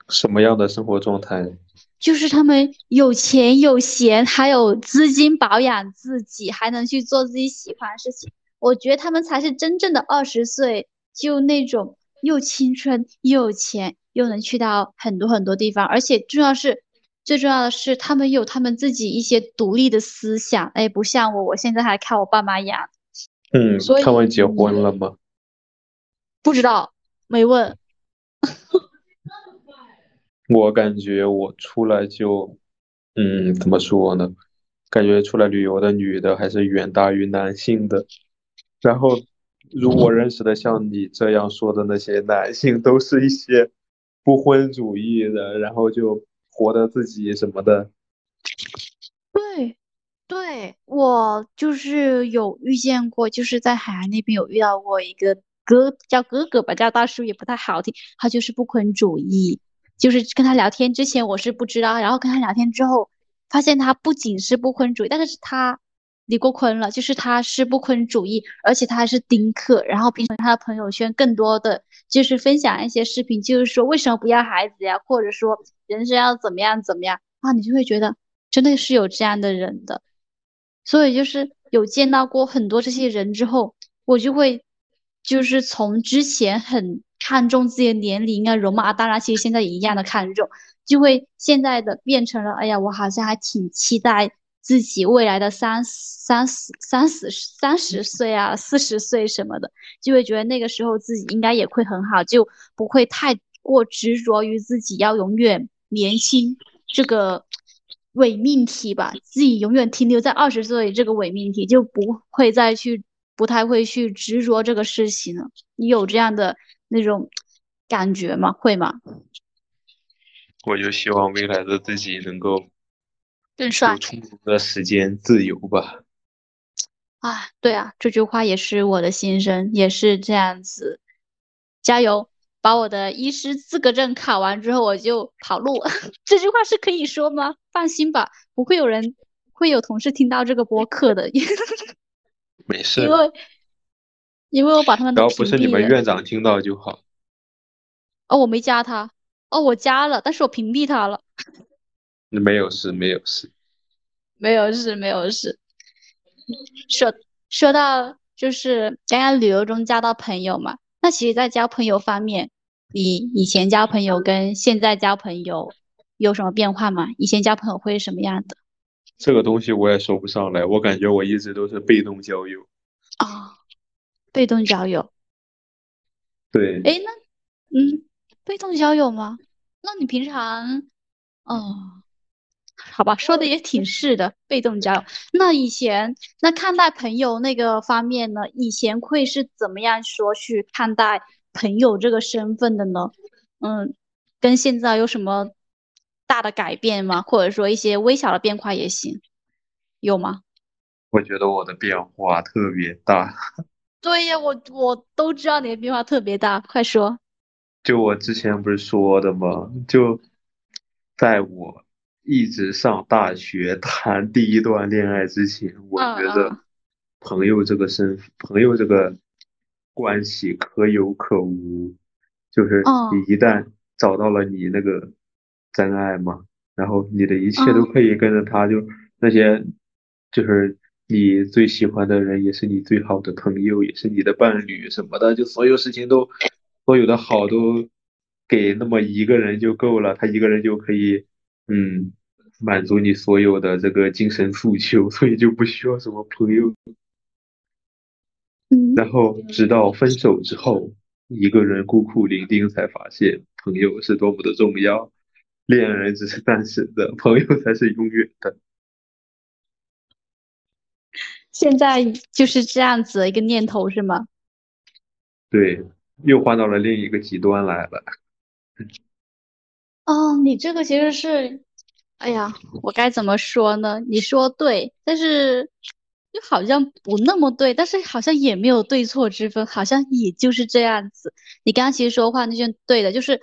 Speaker 2: 什么样的生活状态？
Speaker 1: 就是他们有钱有闲，还有资金保养自己，还能去做自己喜欢的事情。我觉得他们才是真正的二十岁，就那种又青春又有钱，又能去到很多很多地方，而且重要是，最重要的是他们有他们自己一些独立的思想。哎，不像我，我现在还靠我爸妈养。
Speaker 2: 嗯，
Speaker 1: 所以
Speaker 2: 他们结婚了吗？
Speaker 1: 不知道，没问。
Speaker 2: 我感觉我出来就，嗯，怎么说呢？感觉出来旅游的女的还是远大于男性的。然后，如我认识的像你这样说的那些男性，都是一些不婚主义的，然后就活得自己什么的。
Speaker 1: 对，对，我就是有遇见过，就是在海南那边有遇到过一个哥，叫哥哥吧，叫大叔也不太好听，他就是不婚主义。就是跟他聊天之前我是不知道，然后跟他聊天之后，发现他不仅是不婚主义，但是他离过婚了，就是他是不婚主义，而且他还是丁克。然后平时他的朋友圈更多的就是分享一些视频，就是说为什么不要孩子呀，或者说人生要怎么样怎么样啊，你就会觉得真的是有这样的人的。所以就是有见到过很多这些人之后，我就会就是从之前很。看重自己的年龄啊、容貌啊，当然其实现在也一样的看重，就会现在的变成了，哎呀，我好像还挺期待自己未来的三三十三十三十岁啊、四十岁什么的，就会觉得那个时候自己应该也会很好，就不会太过执着于自己要永远年轻这个伪命题吧，自己永远停留在二十岁这个伪命题，就不会再去不太会去执着这个事情了。你有这样的？那种感觉吗？会吗？
Speaker 2: 我就希望未来的自己能够
Speaker 1: 更帅，
Speaker 2: 有充足的时间自由吧。
Speaker 1: 啊，对啊，这句话也是我的心声，也是这样子。加油，把我的医师资格证考完之后，我就跑路。这句话是可以说吗？放心吧，不会有人会有同事听到这个播客的。
Speaker 2: 没事。
Speaker 1: 因为。因为我把他们
Speaker 2: 只要不是你们院长听到就好。
Speaker 1: 哦，我没加他。哦，我加了，但是我屏蔽他了。
Speaker 2: 没有事，没有事。
Speaker 1: 没有事，没有事。说说到就是刚刚旅游中交到朋友嘛，那其实，在交朋友方面，你以前交朋友跟现在交朋友有什么变化吗？以前交朋友会是什么样的？
Speaker 2: 这个东西我也说不上来，我感觉我一直都是被动交友。
Speaker 1: 啊。被动交友，
Speaker 2: 对，
Speaker 1: 哎，那，嗯，被动交友吗？那你平常，哦，好吧，说的也挺是的，被动交友。那以前，那看待朋友那个方面呢？以前会是怎么样说去看待朋友这个身份的呢？嗯，跟现在有什么大的改变吗？或者说一些微小的变化也行，有吗？
Speaker 2: 我觉得我的变化特别大。
Speaker 1: 对呀，我我都知道你的变化特别大，快说。
Speaker 2: 就我之前不是说的吗？就在我一直上大学谈第一段恋爱之前，我觉得朋友这个身朋友这个关系可有可无。就是你一旦找到了你那个真爱嘛，然后你的一切都可以跟着他，就那些就是。你最喜欢的人也是你最好的朋友，也是你的伴侣什么的，就所有事情都，所有的好都给那么一个人就够了，他一个人就可以，嗯，满足你所有的这个精神诉求，所以就不需要什么朋友。然后直到分手之后，一个人孤苦伶仃，才发现朋友是多么的重要，恋人只是暂时的，朋友才是永远的。
Speaker 1: 现在就是这样子一个念头是吗？
Speaker 2: 对，又换到了另一个极端来了。
Speaker 1: 哦，你这个其实是，哎呀，我该怎么说呢？你说对，但是又好像不那么对，但是好像也没有对错之分，好像也就是这样子。你刚刚其实说话那些对的，就是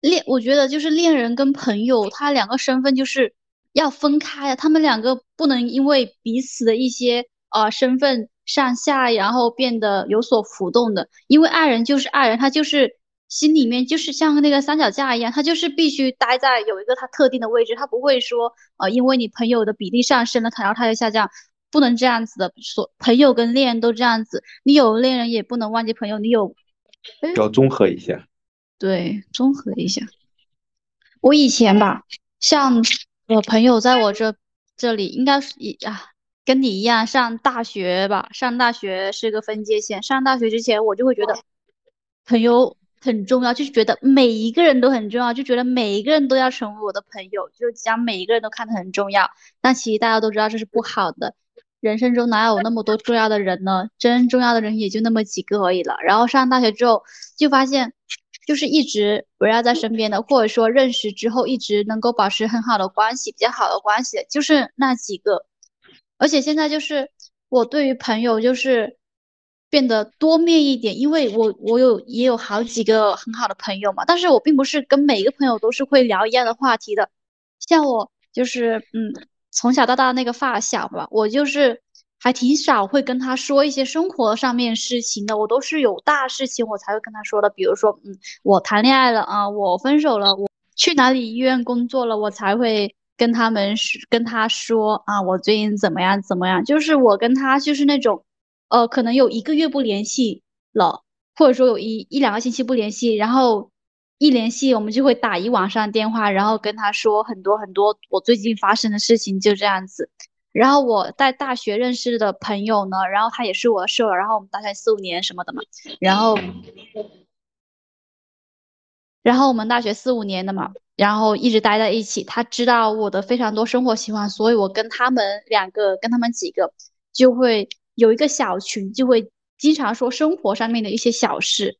Speaker 1: 恋，我觉得就是恋人跟朋友，他两个身份就是要分开的，他们两个不能因为彼此的一些呃身份上下，然后变得有所浮动的。因为爱人就是爱人，他就是心里面就是像那个三脚架一样，他就是必须待在有一个他特定的位置，他不会说呃因为你朋友的比例上升了，他然后他就下降。不能这样子的，所朋友跟恋人都这样子，你有恋人也不能忘记朋友，你有
Speaker 2: 要综合一下。
Speaker 1: 对，综合一下。我以前吧，像我朋友在我这这里，应该是一啊，跟你一样上大学吧，上大学是个分界线。上大学之前，我就会觉得朋友很重要，就是觉得每一个人都很重要，就觉得每一个人都要成为我的朋友，就将每一个人都看得很重要。但其实大家都知道这是不好的。人生中哪有那么多重要的人呢？真重要的人也就那么几个而已了。然后上大学之后，就发现，就是一直围绕在身边的，或者说认识之后一直能够保持很好的关系、比较好的关系，就是那几个。而且现在就是我对于朋友就是变得多面一点，因为我我有也有好几个很好的朋友嘛，但是我并不是跟每一个朋友都是会聊一样的话题的。像我就是嗯。从小到大那个发小吧，我就是还挺少会跟他说一些生活上面事情的，我都是有大事情我才会跟他说的。比如说，嗯，我谈恋爱了啊，我分手了，我去哪里医院工作了，我才会跟他们跟他说啊，我最近怎么样怎么样。就是我跟他就是那种，呃，可能有一个月不联系了，或者说有一一两个星期不联系，然后。一联系，我们就会打一晚上电话，然后跟他说很多很多我最近发生的事情，就这样子。然后我在大学认识的朋友呢，然后他也是我的舍友，然后我们大学四五年什么的嘛，然后，然后我们大学四五年的嘛，然后一直待在一起。他知道我的非常多生活习惯，所以我跟他们两个，跟他们几个就会有一个小群，就会经常说生活上面的一些小事。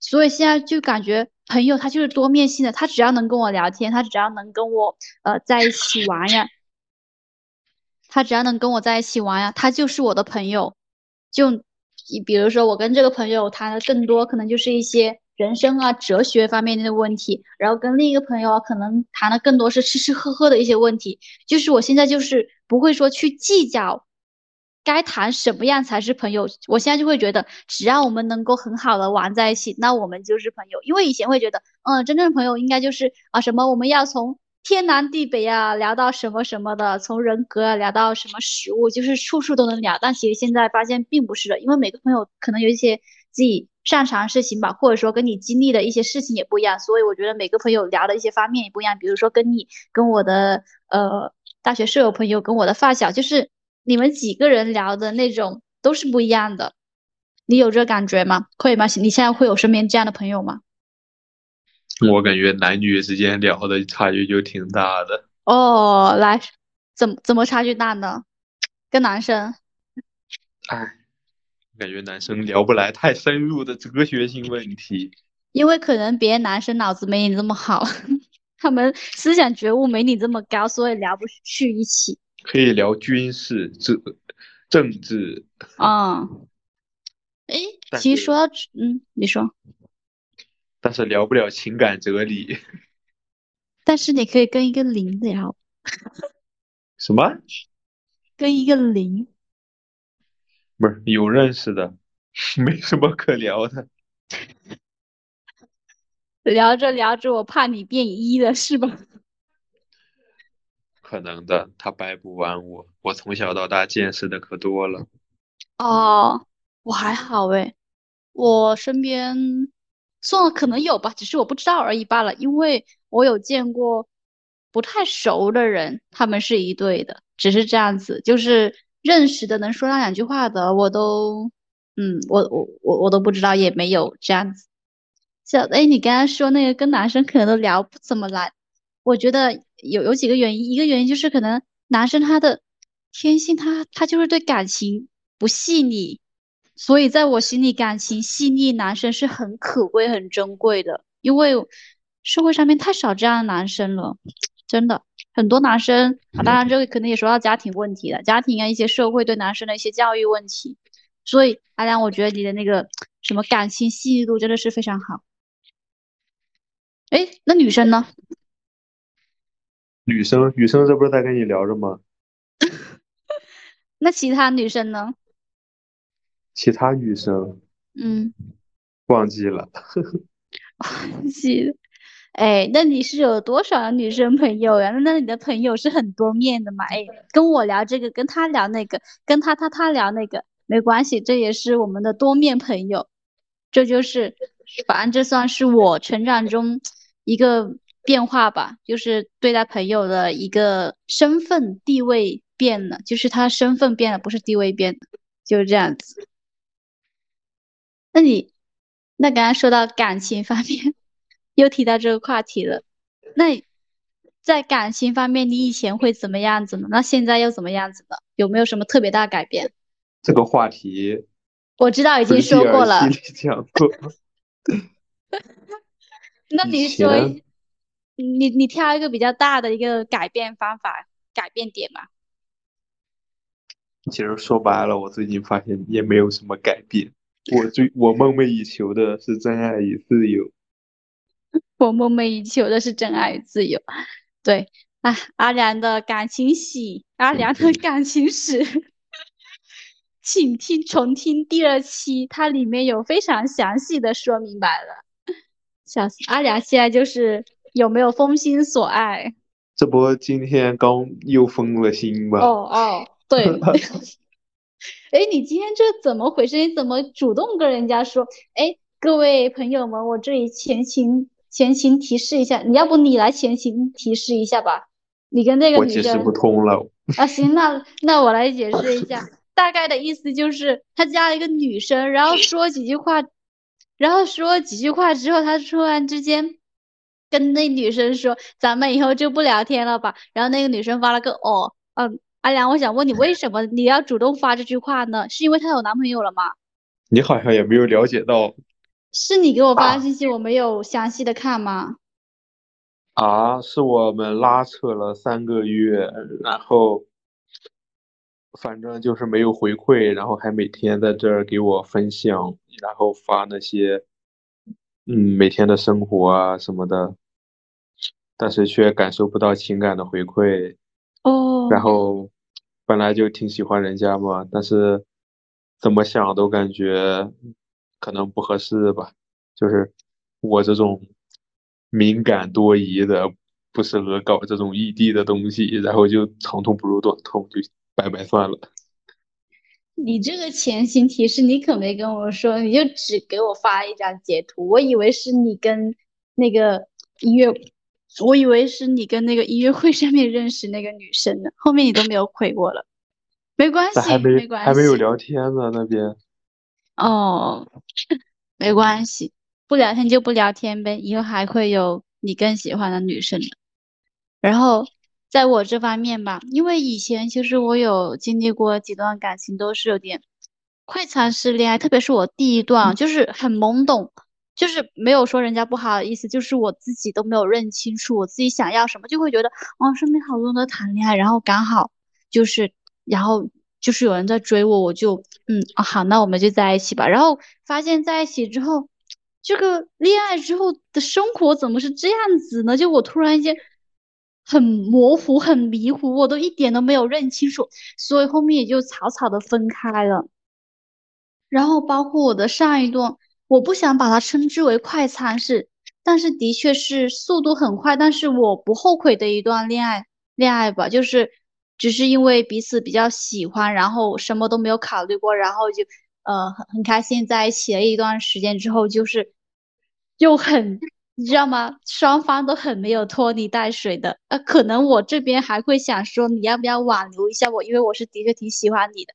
Speaker 1: 所以现在就感觉朋友他就是多面性的，他只要能跟我聊天，他只要能跟我呃在一起玩呀，他只要能跟我在一起玩呀，他就是我的朋友。就你比如说我跟这个朋友谈的更多，可能就是一些人生啊、哲学方面的问题，然后跟另一个朋友可能谈的更多是吃吃喝喝的一些问题。就是我现在就是不会说去计较。该谈什么样才是朋友？我现在就会觉得，只要我们能够很好的玩在一起，那我们就是朋友。因为以前会觉得，嗯，真正的朋友应该就是啊什么，我们要从天南地北啊聊到什么什么的，从人格啊聊到什么食物，就是处处都能聊。但其实现在发现并不是的，因为每个朋友可能有一些自己擅长的事情吧，或者说跟你经历的一些事情也不一样，所以我觉得每个朋友聊的一些方面也不一样。比如说跟你、跟我的呃大学舍友朋友、跟我的发小，就是。你们几个人聊的那种都是不一样的，你有这感觉吗？可以吗？你现在会有身边这样的朋友吗？
Speaker 2: 我感觉男女之间聊的差距就挺大的。
Speaker 1: 哦，来，怎么怎么差距大呢？跟男生？
Speaker 2: 哎，感觉男生聊不来太深入的哲学性问题。
Speaker 1: 因为可能别的男生脑子没你这么好，他们思想觉悟没你这么高，所以聊不去一起。
Speaker 2: 可以聊军事、政政治
Speaker 1: 啊。哎，其实说到嗯，你说，
Speaker 2: 但是聊不了情感哲理。
Speaker 1: 但是你可以跟一个零聊。
Speaker 2: 什么？
Speaker 1: 跟一个零？
Speaker 2: 不是有认识的，没什么可聊的。
Speaker 1: 聊着聊着，我怕你变一了，是吧？
Speaker 2: 可能的，他掰不完我。我从小到大见识的可多了。
Speaker 1: 哦，我还好诶，我身边算了可能有吧，只是我不知道而已罢了。因为我有见过不太熟的人，他们是一对的，只是这样子。就是认识的能说上两句话的，我都，嗯，我我我我都不知道，也没有这样子。小哎，你刚刚说那个跟男生可能都聊不怎么来。我觉得有有几个原因，一个原因就是可能男生他的天性，他他就是对感情不细腻，所以在我心里，感情细腻男生是很可贵、很珍贵的，因为社会上面太少这样的男生了，真的。很多男生啊，当然这个可能也说到家庭问题了，家庭啊一些社会对男生的一些教育问题。所以阿良，我觉得你的那个什么感情细腻度真的是非常好。哎，那女生呢？
Speaker 2: 女生，女生这不是在跟你聊着吗？
Speaker 1: 那其他女生呢？
Speaker 2: 其他女生
Speaker 1: 嗯，
Speaker 2: 忘记了，忘
Speaker 1: 记得。哎，那你是有多少女生朋友呀？那你的朋友是很多面的嘛？哎，跟我聊这个，跟他聊那个，跟他他他聊那个，没关系，这也是我们的多面朋友。这就是，反正这算是我成长中一个变化吧，就是对待朋友的一个身份地位变了，就是他身份变了，不是地位变了，就是这样子。那你，那刚刚说到感情方面，又提到这个话题了。那在感情方面，你以前会怎么样子呢？那现在又怎么样子呢？有没有什么特别大的改变？
Speaker 2: 这个话题
Speaker 1: 我知道已经说过了，
Speaker 2: 讲过。
Speaker 1: 那你说一，你你挑一个比较大的一个改变方法、改变点吧？
Speaker 2: 其实说白了，我最近发现也没有什么改变。我最我梦寐以求的是真爱与自由。
Speaker 1: 我梦寐以求的是真爱与自由。对，啊，阿良的感情史，阿良的感情史，请听重听第二期，它里面有非常详细的说明白了。小阿良现在就是有没有封心所爱？
Speaker 2: 这不今天刚又封了心吗？
Speaker 1: 哦哦，对。哎，你今天这怎么回事？你怎么主动跟人家说？哎，各位朋友们，我这里前情前情提示一下，你要不你来前情提示一下吧？你跟那个女生
Speaker 2: 我解释不通了。
Speaker 1: 啊，行，那那我来解释一下，大概的意思就是他加了一个女生，然后说几句话，然后说几句话之后，他突然之间跟那女生说：“咱们以后就不聊天了吧？”然后那个女生发了个“哦”，嗯，阿良，我想问你，为什么你要主动发这句话呢？是因为她有男朋友了吗？
Speaker 2: 你好像也没有了解到
Speaker 1: 是你给我发的信息，我没有详细的看吗？
Speaker 2: 啊，是我们拉扯了三个月，然后反正就是没有回馈，然后还每天在这儿给我分享，然后发那些嗯每天的生活啊什么的，但是却感受不到情感的回馈。
Speaker 1: 哦，
Speaker 2: 然后本来就挺喜欢人家嘛，但是怎么想都感觉可能不合适吧。就是我这种敏感多疑的，不适合搞这种异地的东西，然后就长痛不如短痛，就拜拜算了。
Speaker 1: 你这个前情提示你可没跟我说，你就只给我发一张截图，我以为是你跟那个音乐，我以为是你跟那个音乐会上面认识那个女生呢，后面你都没有回我了，没关系，
Speaker 2: 还没
Speaker 1: 没关
Speaker 2: 还没有，聊天呢，那边
Speaker 1: 哦，没关系，不聊天就不聊天呗，以后还会有你更喜欢的女生的。然后在我这方面吧，因为以前其实我有经历过几段感情，都是有点快餐式恋爱，特别是我第一段，就是很懵懂，就是没有说人家不好的意思，就是我自己都没有认清楚我自己想要什么，就会觉得哦，身边好多人都谈恋爱，然后刚好就是，然后就是有人在追我，我就嗯啊好，那我们就在一起吧。然后发现在一起之后，这个恋爱之后的生活怎么是这样子呢？就我突然间很模糊、很迷糊，我都一点都没有认清楚，所以后面也就草草的分开了。然后包括我的上一段，我不想把它称之为快餐式，但是的确是速度很快，但是我不后悔的一段恋爱恋爱吧，就是只是因为彼此比较喜欢，然后什么都没有考虑过，然后就呃很很开心在一起了一段时间之后，就是就很你知道吗？双方都很没有拖泥带水的，呃，可能我这边还会想说你要不要挽留一下我，因为我是的确挺喜欢你的。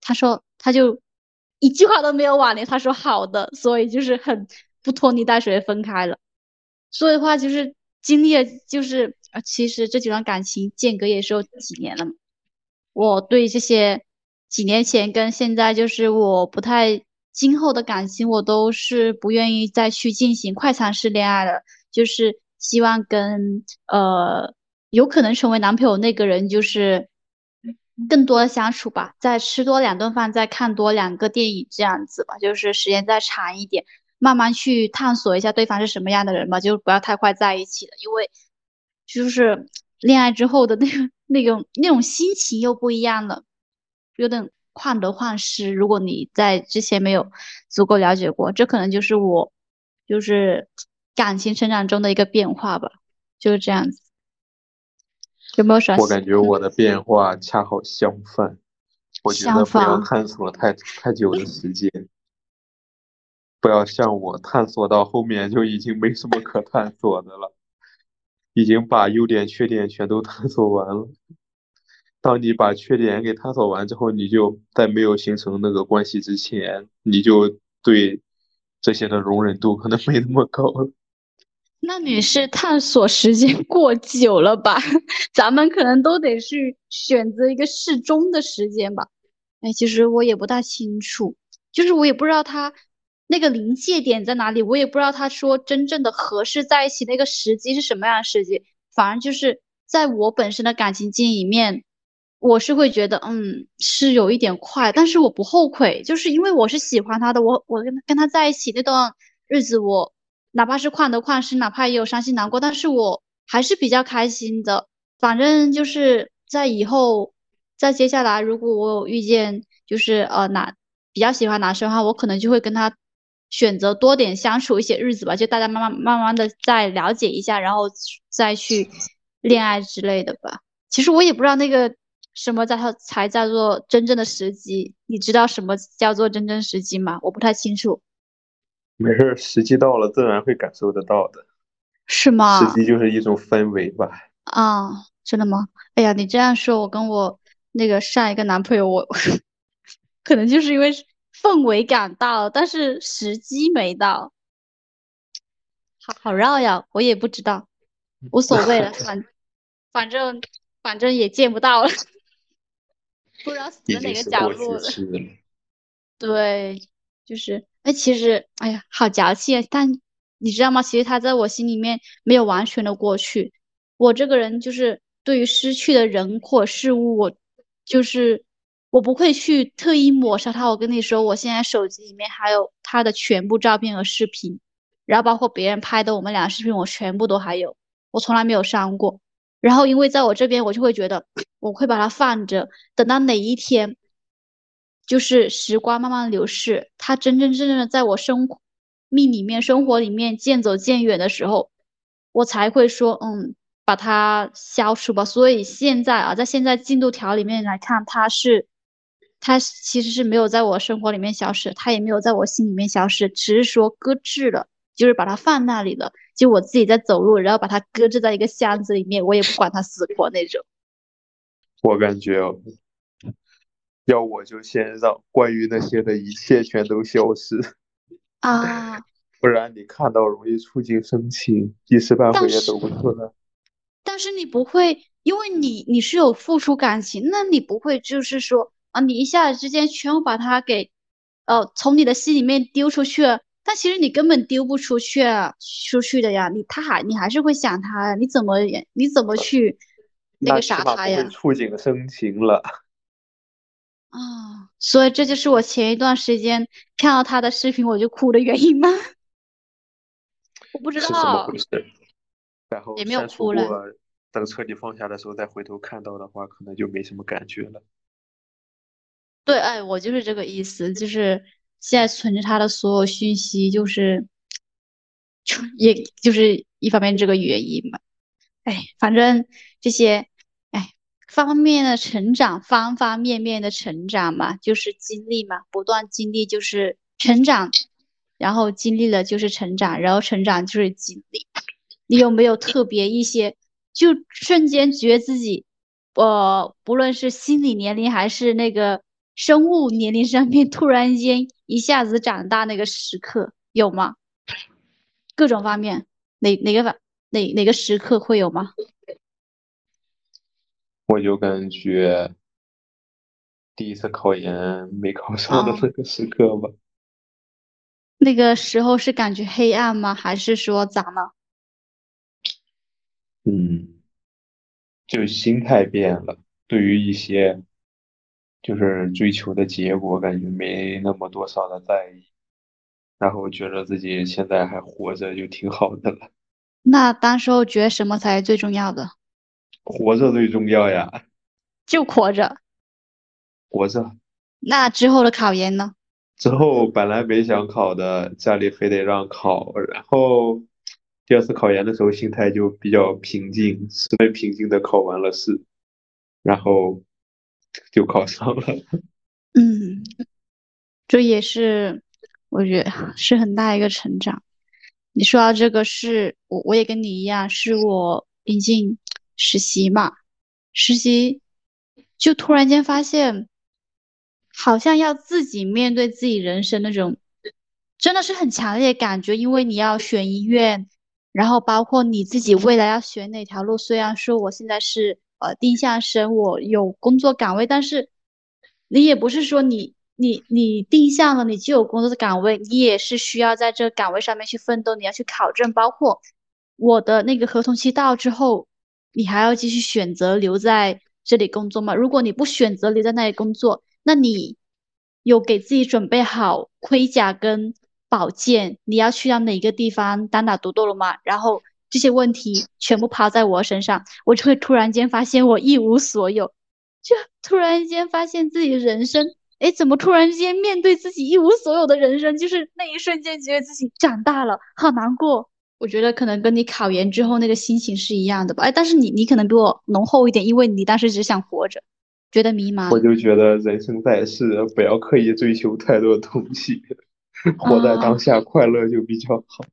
Speaker 1: 他说他就一句话都没有挽留，他说好的，所以就是很不拖泥带水的分开了。所以的话就是经历了，就是啊，其实这几段感情间隔也是有几年了。我对这些几年前跟现在，就是我不太今后的感情，我都是不愿意再去进行快餐式恋爱了，就是希望跟呃有可能成为男朋友那个人就是更多的相处吧，再吃多两顿饭，再看多两个电影这样子吧，就是时间再长一点，慢慢去探索一下对方是什么样的人吧，就不要太快在一起了，因为就是恋爱之后的那个那种那种心情又不一样了，有点患得患失。如果你在之前没有足够了解过，这可能就是我就是感情成长中的一个变化吧，就是这样子。有没有啥？
Speaker 2: 我感觉我的变化恰好相反，我觉得不要探索太太久的时间，不要像我探索到后面就已经没什么可探索的了，已经把优点缺点全都探索完了。当你把缺点给探索完之后，你就在没有形成那个关系之前，你就对这些的容忍度可能没那么高了。
Speaker 1: 那你是探索时间过久了吧？咱们可能都得去选择一个适中的时间吧。哎，其实我也不大清楚，就是我也不知道他那个临界点在哪里，我也不知道他说真正的合适在一起那个时机是什么样的时机。反正就是在我本身的感情经历里面，我是会觉得，嗯，是有一点快，但是我不后悔，就是因为我是喜欢他的，我我跟跟他在一起那段日子，我。哪怕是患得患失，哪怕也有伤心难过，但是我还是比较开心的。反正就是在以后，在接下来，如果我有遇见就是呃男比较喜欢男生的话，我可能就会跟他选择多点相处一些日子吧，就大家慢慢慢慢的再了解一下，然后再去恋爱之类的吧。其实我也不知道那个什么叫才叫做真正的时机，你知道什么叫做真正时机吗？我不太清楚。
Speaker 2: 没事儿，时机到了自然会感受得到的。
Speaker 1: 是吗？
Speaker 2: 时机就是一种氛围吧。
Speaker 1: 啊，真的吗？哎呀，你这样说，我跟我那个上一个男朋友，我 可能就是因为氛围感到了，但是时机没到，好好绕呀，我也不知道，无所谓了，反反正反正也见不到了，不知道死在哪个角落了。
Speaker 2: 了。
Speaker 1: 对，就是，哎，其实，哎呀，好矫情啊！但你知道吗？其实他在我心里面没有完全的过去。我这个人就是对于失去的人或事物，我就是我不会去特意抹杀他。我跟你说，我现在手机里面还有他的全部照片和视频，然后包括别人拍的我们俩视频，我全部都还有，我从来没有删过。然后因为在我这边，我就会觉得我会把它放着，等到哪一天。就是时光慢慢流逝，他真真正正的在我生命里面、生活里面渐走渐远的时候，我才会说，嗯，把它消除吧。所以现在啊，在现在进度条里面来看，他是，他其实是没有在我生活里面消失，他也没有在我心里面消失，只是说搁置了，就是把它放那里了。就我自己在走路，然后把它搁置在一个箱子里面，我也不管它死活那种。
Speaker 2: 我感觉哦要我就先让关于那些的一切全都消失，
Speaker 1: 啊，
Speaker 2: 不然你看到容易触景生情，一时半会也走不出来。
Speaker 1: 但是你不会，因为你你是有付出感情，那你不会就是说啊，你一下子之间全部把它给，呃，从你的心里面丢出去了。但其实你根本丢不出去啊出去的呀，你他还你还是会想他呀，你怎么你怎么去那
Speaker 2: 那
Speaker 1: 个啥他呀？
Speaker 2: 触景生情了。
Speaker 1: 啊，所以这就是我前一段时间看到他的视频我就哭的原因吗？我不知
Speaker 2: 是怎么
Speaker 1: 道
Speaker 2: 回，事？然后
Speaker 1: 也没有哭了。
Speaker 2: 过，等彻底放下的时候再回头看到的话，可能就没什么感觉了。
Speaker 1: 对，哎，我就是这个意思，就是现在存着他的所有讯息，就是，就也就是一方面这个原因嘛。哎，反正这些，哎，方面的成长，方方面面的成长嘛，就是经历嘛，不断经历就是成长，然后经历了就是成长，然后成长就是经历。你有没有特别一些，就瞬间觉得自己，呃，不论是心理年龄还是那个生物年龄上面，突然间一下子长大那个时刻，有吗？各种方面，哪哪个方哪哪个时刻会有吗？
Speaker 2: 我就感觉第一次考研没考上的
Speaker 1: 啊，
Speaker 2: 那个时刻吧，
Speaker 1: 那个时候是感觉黑暗吗？还是说咋了？
Speaker 2: 嗯，就心态变了，对于一些就是追求的结果，感觉没那么多少的在意，然后觉得自己现在还活着就挺好的了，
Speaker 1: 那当时候觉得什么才是最重要的？
Speaker 2: 活着最重要呀，
Speaker 1: 就活着。
Speaker 2: 活着。
Speaker 1: 那之后的考研呢？
Speaker 2: 之后本来没想考的，家里非得让考，然后第二次考研的时候心态就比较平静，十分平静的考完了试，然后 就考上了。
Speaker 1: 嗯，这也是我觉得是很大一个成长。你说到这个是，我我也跟你一样，是我临近实习嘛，实习就突然间发现。好像要自己面对自己人生那种，真的是很强烈感觉，因为你要选医院，然后包括你自己未来要选哪条路。虽然说我现在是呃定向生，我有工作岗位，但是你也不是说你你你定向了，你就有工作的岗位，你也是需要在这个岗位上面去奋斗，你要去考证。包括我的那个合同期到之后，你还要继续选择留在这里工作吗？如果你不选择留在那里工作，那你有给自己准备好盔甲跟宝剑？你要去到哪个地方单打独斗了吗？然后这些问题全部抛在我身上，我就会突然间发现我一无所有，就突然间发现自己的人生，哎，怎么突然间面对自己一无所有的人生？就是那一瞬间觉得自己长大了，好难过。我觉得可能跟你考研之后那个心情是一样的吧。哎，但是你你可能比我浓厚一点，因为你当时只想活着。觉得迷茫，
Speaker 2: 我就觉得人生在世，不要刻意追求太多东西，活在当下，快乐就比较好。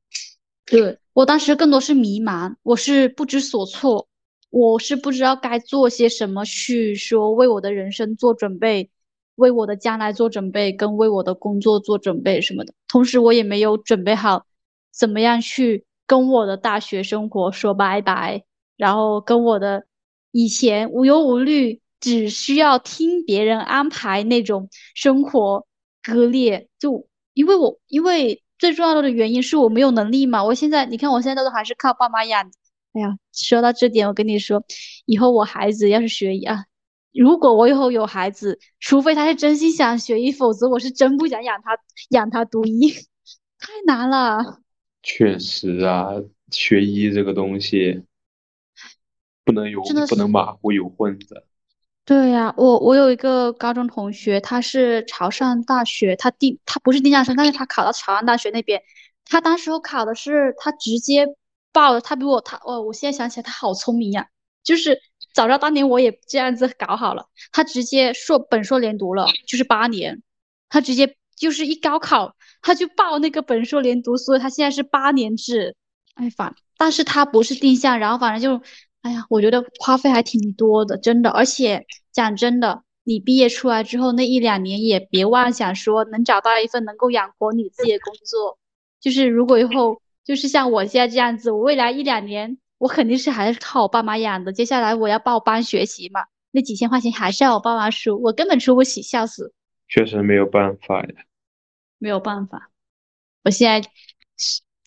Speaker 1: 对我当时更多是迷茫，我是不知所措，我是不知道该做些什么去说为我的人生做准备，为我的将来做准备，跟为我的工作做准备什么的。同时，我也没有准备好怎么样去跟我的大学生活说拜拜，然后跟我的以前无忧无虑。只需要听别人安排那种生活割裂，就因为我因为最重要的原因是我没有能力嘛。我现在你看，我现在都还是靠爸妈养。哎呀，说到这点，我跟你说，以后我孩子要是学医啊，如果我以后有孩子，除非他是真心想学医，否则我是真不想养他养他读医，太难了。
Speaker 2: 确实啊，学医这个东西不能有不能马虎有混子。
Speaker 1: 对呀，我我有一个高中同学，他是潮汕大学，他定他不是定向生，但是他考到潮汕大学那边，他当时候考的是他直接报了，他比我他哦，我现在想起来他好聪明呀，就是早知道当年我也这样子搞好了，他直接硕本硕连读了，就是八年，他直接就是一高考他就报那个本硕连读，所以他现在是八年制，哎反，但是他不是定向，然后反正就。哎呀，我觉得花费还挺多的，真的。而且讲真的，你毕业出来之后那一两年也别妄想说能找到一份能够养活你自己的工作。就是如果以后就是像我现在这样子，我未来一两年我肯定是还是靠我爸妈养的。接下来我要报班学习嘛，那几千块钱还是要我爸妈出，我根本出不起，笑死。
Speaker 2: 确实没有办法呀，
Speaker 1: 没有办法。我现在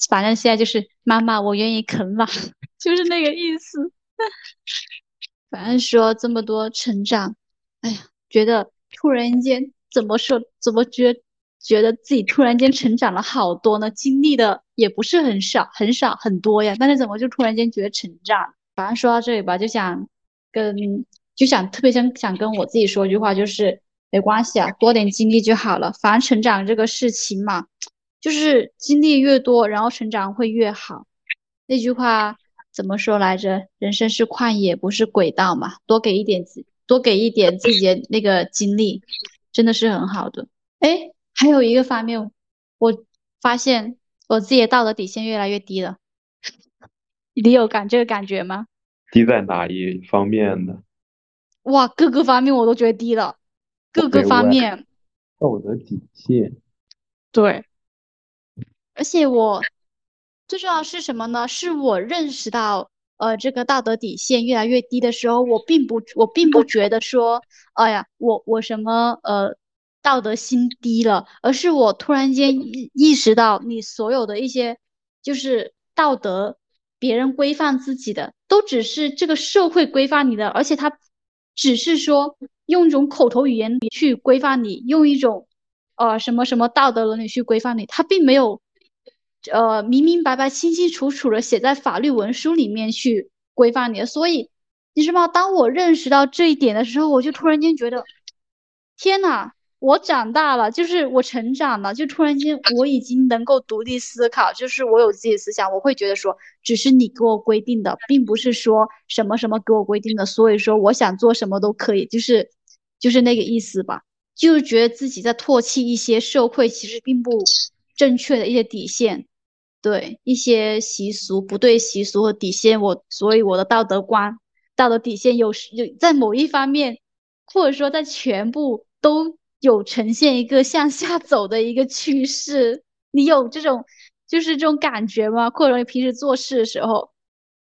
Speaker 1: 反正现在就是妈妈，我愿意啃老，就是那个意思。反正说这么多成长，哎呀，觉得突然间怎么说，怎么觉觉得自己突然间成长了好多呢？经历的也不是很少，很少很多呀，但是怎么就突然间觉得成长？反正说到这里吧，就想跟就想特别想想跟我自己说一句话，就是没关系啊，多点经历就好了。反正成长这个事情嘛，就是经历越多，然后成长会越好。那句话。怎么说来着？人生是旷野，不是轨道嘛。多给一点自，多给一点自己的那个经历，真的是很好的。哎，还有一个方面，我发现我自己的道德底线越来越低了。你有感这个感觉吗？
Speaker 2: 低在哪一方面呢？
Speaker 1: 哇，各个方面我都觉得低了，各个方面。
Speaker 2: 道德底线。
Speaker 1: 对。而且我。最重要是什么呢？是我认识到，呃，这个道德底线越来越低的时候，我并不，我并不觉得说，哎呀，我我什么呃道德心低了，而是我突然间意意识到，你所有的一些就是道德，别人规范自己的，都只是这个社会规范你的，而且它只是说用一种口头语言去规范你，用一种呃什么什么道德伦理去规范你，它并没有呃明明白白、清清楚楚的写在法律文书里面去规范你的。所以你知道吗？当我认识到这一点的时候，我就突然间觉得，天呐！我长大了，就是我成长了，就突然间我已经能够独立思考，就是我有自己的思想，我会觉得说，只是你给我规定的，并不是说什么什么给我规定的，所以说我想做什么都可以，就是就是那个意思吧，就觉得自己在唾弃一些社会其实并不正确的一些底线，对一些习俗不对习俗和底线，我所以我的道德观、道德底线有时有在某一方面，或者说在全部都。有呈现一个向下走的一个趋势，你有这种就是这种感觉吗？或者你平时做事的时候，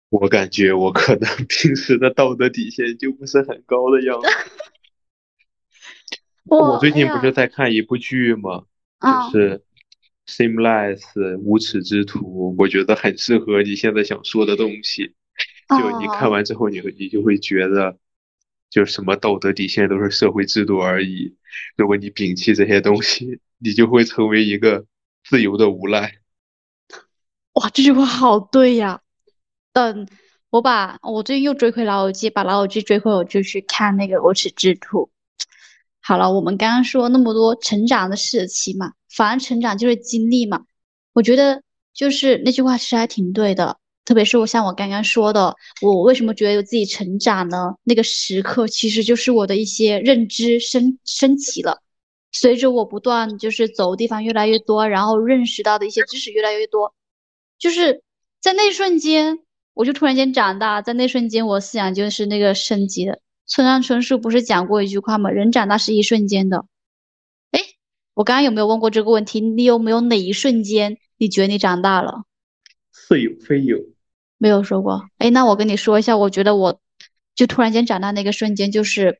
Speaker 2: 我感觉我可能 平时的道德底线就不是很高的样子。我最近不是在看一部剧吗？就是《Shameless》无耻之徒，我觉得很适合你现在想说的东西。就你看完之后，你你就会觉得。就是什么道德底线都是社会制度而已。如果你摒弃这些东西，你就会成为一个自由的无赖。
Speaker 1: 哇，这句话好对呀！等我把我最近又追回老友记，把老友记追回，我就去看那个无耻之徒。好了，我们刚刚说那么多成长的事情嘛，反正成长就是经历嘛。我觉得就是那句话其实还挺对的。特别是我像我刚刚说的，我为什么觉得有自己成长呢？那个时刻其实就是我的一些认知升升级了，随着我不断就是走的地方越来越多，然后认识到的一些知识越来越多，就是在那瞬间我就突然间长大，在那瞬间我思想就是那个升级的。村上春树不是讲过一句话吗？人长大是一瞬间的。哎，我刚刚有没有问过这个问题？你有没有哪一瞬间你觉得你长大了？
Speaker 2: 似有非有。
Speaker 1: 没有说过，哎，那我跟你说一下，我觉得我就突然间长大那个瞬间，就是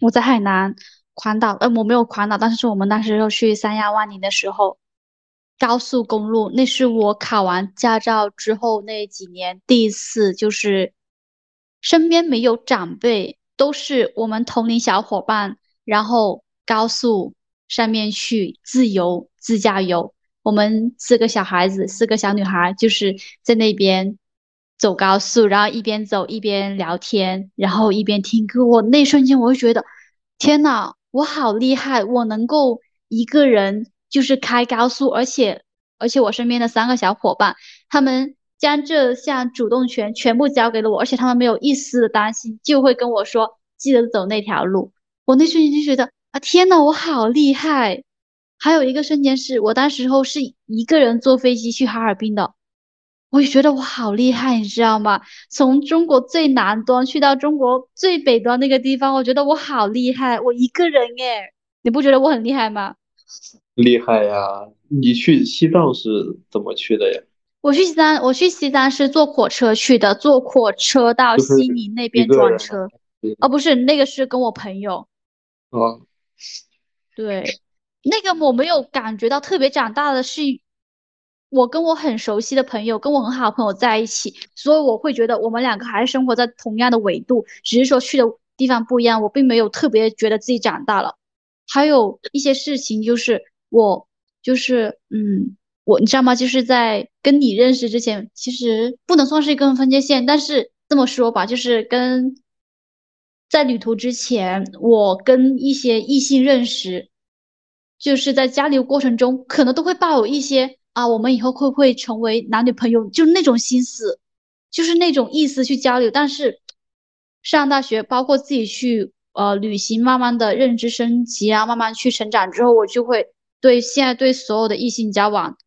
Speaker 1: 我在海南环岛，呃，我没有环岛，但是我们那时候去三亚万宁的时候，高速公路，那是我考完驾照之后那几年第一次，就是身边没有长辈，都是我们同龄小伙伴，然后高速上面去自由自驾游，我们四个小孩子，四个小女孩，就是在那边。走高速，然后一边走一边聊天，然后一边听歌。我那瞬间，我就觉得，天呐，我好厉害！我能够一个人就是开高速，而且而且我身边的三个小伙伴，他们将这项主动权全部交给了我，而且他们没有一丝的担心，就会跟我说记得走那条路。我那瞬间就觉得啊，天呐，我好厉害！还有一个瞬间是我当时候是一个人坐飞机去哈尔滨的。我也觉得我好厉害，你知道吗？从中国最南端去到中国最北端那个地方，我觉得我好厉害，我一个人哎，你不觉得我很厉害吗？
Speaker 2: 厉害呀！你去西藏是怎么去的呀？
Speaker 1: 我去西藏，我去西藏是坐火车去的，坐火车到西宁那边转车。哦，不是，那个是跟我朋友。
Speaker 2: 哦。
Speaker 1: 对，那个我没有感觉到特别长大的是。我跟我很熟悉的朋友，跟我很好的朋友在一起，所以我会觉得我们两个还是生活在同样的纬度，只是说去的地方不一样。我并没有特别觉得自己长大了。还有一些事情，就是我就是嗯，我你知道吗？就是在跟你认识之前，其实不能算是一根分界线，但是这么说吧，就是跟在旅途之前，我跟一些异性认识，就是在交流过程中，可能都会抱有一些。啊，我们以后会不会成为男女朋友？就那种心思，就是那种意思去交流。但是上大学，包括自己去呃旅行，慢慢的认知升级啊，慢慢去成长之后，我就会对现在对所有的异性交往，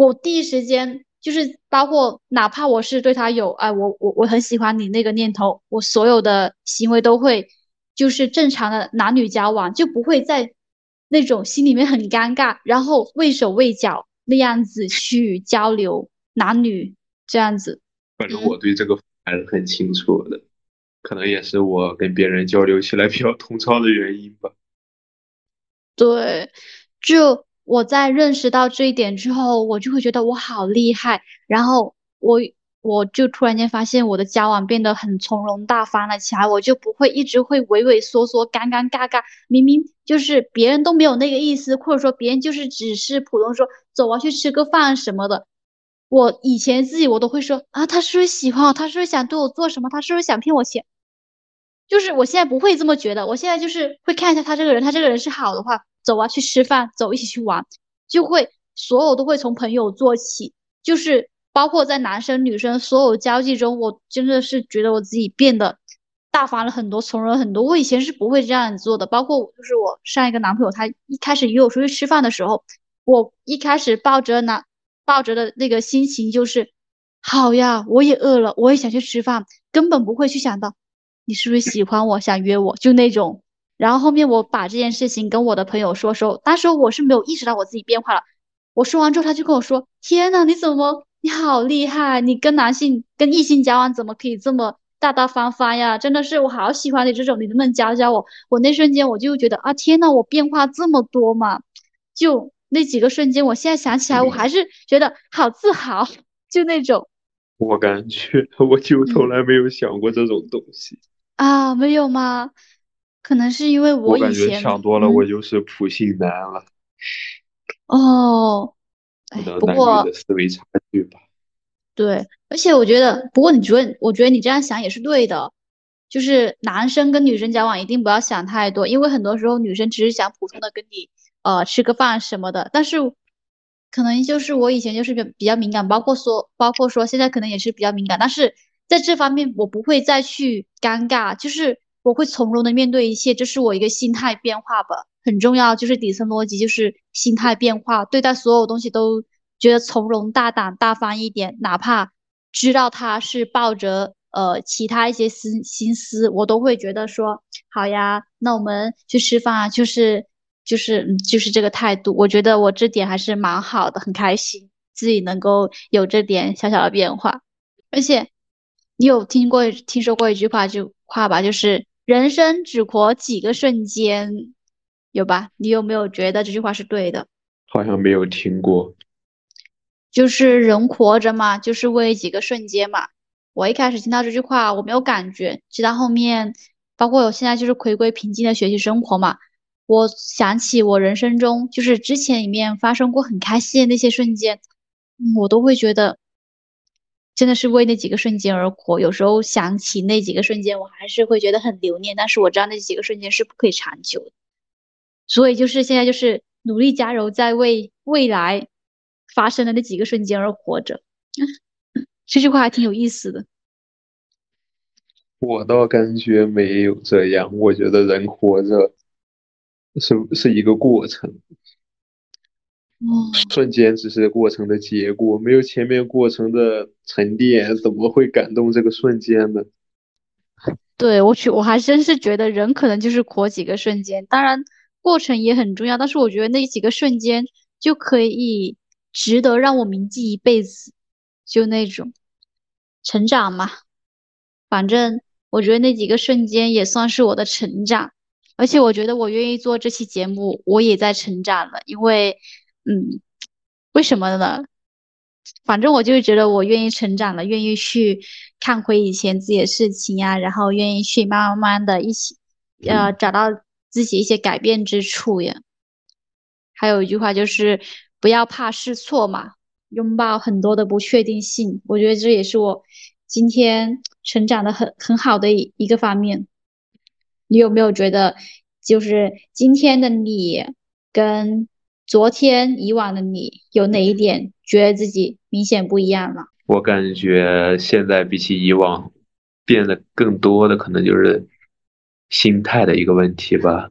Speaker 1: 我第一时间就是包括哪怕我是对他有哎，我我我很喜欢你那个念头，我所有的行为都会就是正常的男女交往，就不会在那种心里面很尴尬，然后畏手畏脚。那样子去交流男女这样子，
Speaker 2: 反正我对这个还是很清楚的，可能也是我跟别人交流起来比较 通畅的原因吧。
Speaker 1: 对，就我在认识到这一点之后，我就会觉得我好厉害。然后我我就突然间发现我的交往变得很从容大方了起来，我就不会一直会畏畏缩缩、尴尴尬尬，明明就是别人都没有那个意思，或者说别人就是只是普通说走啊去吃个饭什么的，我以前自己我都会说啊，他是不是喜欢我？他是不是想对我做什么？他是不是想骗我钱？就是我现在不会这么觉得，我现在就是会看一下他这个人，他这个人是好的话，走啊去吃饭，走一起去玩，就会所有都会从朋友做起，就是包括在男生女生所有交际中，我真的是觉得我自己变得大方了很多，从容很多。我以前是不会这样做的，包括就是我上一个男朋友，他一开始约我出去吃饭的时候，我一开始抱着男抱着的那个心情就是好呀，我也饿了，我也想去吃饭，根本不会去想到。你是不是喜欢我，想约我，就那种。然后后面我把这件事情跟我的朋友说时候，当时我是没有意识到我自己变化了。我说完之后，他就跟我说：“天呐，你怎么你好厉害？你跟男性跟异性交往怎么可以这么大大方方呀？真的是我好喜欢你这种，你能不能教教我？”我那瞬间我就觉得啊，天呐，我变化这么多嘛！就那几个瞬间，我现在想起来，我还是觉得好自豪，就那种。
Speaker 2: 我感觉我就从来没有想过这种东西。
Speaker 1: 啊，没有吗？可能是因为
Speaker 2: 我感觉
Speaker 1: 以前
Speaker 2: 想多了，
Speaker 1: 嗯
Speaker 2: 我就是普信男了，
Speaker 1: 哦，哎，
Speaker 2: 可能男
Speaker 1: 不过
Speaker 2: 女的思维差距吧。
Speaker 1: 对，而且我觉得，不过你觉得，我觉得你这样想也是对的，就是男生跟女生交往一定不要想太多，因为很多时候女生只是想普通的跟你呃吃个饭什么的，但是可能就是我以前就是比比较敏感，包括说包括说现在可能也是比较敏感，但是在这方面我不会再去尴尬，就是我会从容的面对一切，这是我一个心态变化吧，很重要，就是底层逻辑就是心态变化，对待所有东西都觉得从容大胆大方一点，哪怕知道他是抱着呃其他一些思心思，我都会觉得说好呀，那我们去吃饭啊，就是就是就是这个态度，我觉得我这点还是蛮好的，很开心自己能够有这点小小的变化，而且你有听过听说过一句话就话吧，就是人生只活几个瞬间，有吧？你有没有觉得这句话是对的？
Speaker 2: 好像没有听过。
Speaker 1: 就是人活着嘛，就是为几个瞬间嘛。我一开始听到这句话，我没有感觉，直到后面，包括我现在就是回归平静的学习生活嘛，我想起我人生中就是之前里面发生过很开心的那些瞬间，嗯我都会觉得真的是为那几个瞬间而活。有时候想起那几个瞬间，我还是会觉得很留念，但是我知道那几个瞬间是不可以长久的。所以就是现在就是努力加油，在为未来发生的那几个瞬间而活着。这句话还挺有意思的。
Speaker 2: 我倒感觉没有这样，我觉得人活着是是一个过程，瞬间只是过程的结果，没有前面过程的沉淀，怎么会感动这个瞬间呢？
Speaker 1: 对，我去我还真是觉得人可能就是活几个瞬间，当然过程也很重要，但是我觉得那几个瞬间就可以值得让我铭记一辈子，就那种成长嘛。反正我觉得那几个瞬间也算是我的成长，而且我觉得我愿意做这期节目，我也在成长了，因为，嗯，为什么呢？反正我就是觉得我愿意成长了，愿意去看回以前自己的事情呀，然后愿意去慢慢慢的一起，呃，找到自己一些改变之处呀。还有一句话就是不要怕试错嘛，拥抱很多的不确定性。我觉得这也是我今天成长的很很好的一一个方面。你有没有觉得，就是今天的你跟昨天以往的你有哪一点觉得自己明显不一样了？
Speaker 2: 我感觉现在比起以往，变得更多的可能就是心态的一个问题吧。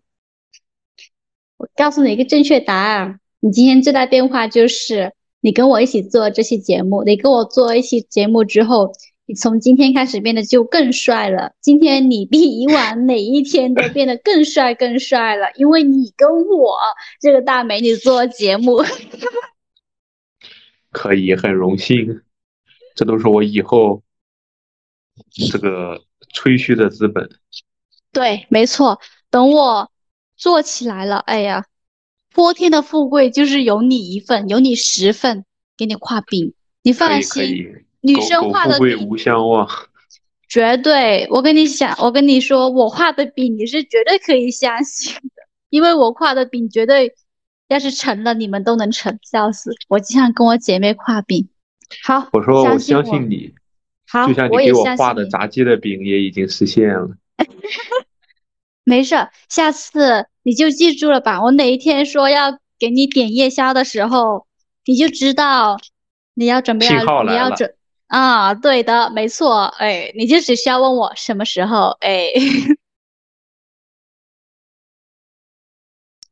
Speaker 1: 我告诉你一个正确答案，你今天最大变化就是你跟我一起做这期节目，你跟我做一期节目之后，你从今天开始变得就更帅了。今天你比以往哪一天都 变得更帅更帅了，因为你跟我这个大美女做节目。
Speaker 2: 可以，很荣幸，这都是我以后这个吹嘘的资本。
Speaker 1: 对，没错，等我做起来了，哎呀，泼天的富贵就是有你一份，有你十份，给你画饼，你放心。
Speaker 2: 以，
Speaker 1: 女生画的饼
Speaker 2: 富贵无相忘。
Speaker 1: 绝对，我跟你讲，我跟你说，我画的饼你是绝对可以相信的，因为我画的饼绝对，要是成了，你们都能成，笑死！我经常跟我姐妹画饼。好，
Speaker 2: 我说我
Speaker 1: 相信
Speaker 2: 你，
Speaker 1: 好，
Speaker 2: 就像你给我画。的炸鸡的饼也已经实现了。
Speaker 1: 没事，下次你就记住了吧。我哪一天说要给你点夜宵的时候，你就知道你要准备你要准啊，对的，没错，哎，你就只需要问我什么时候，哎。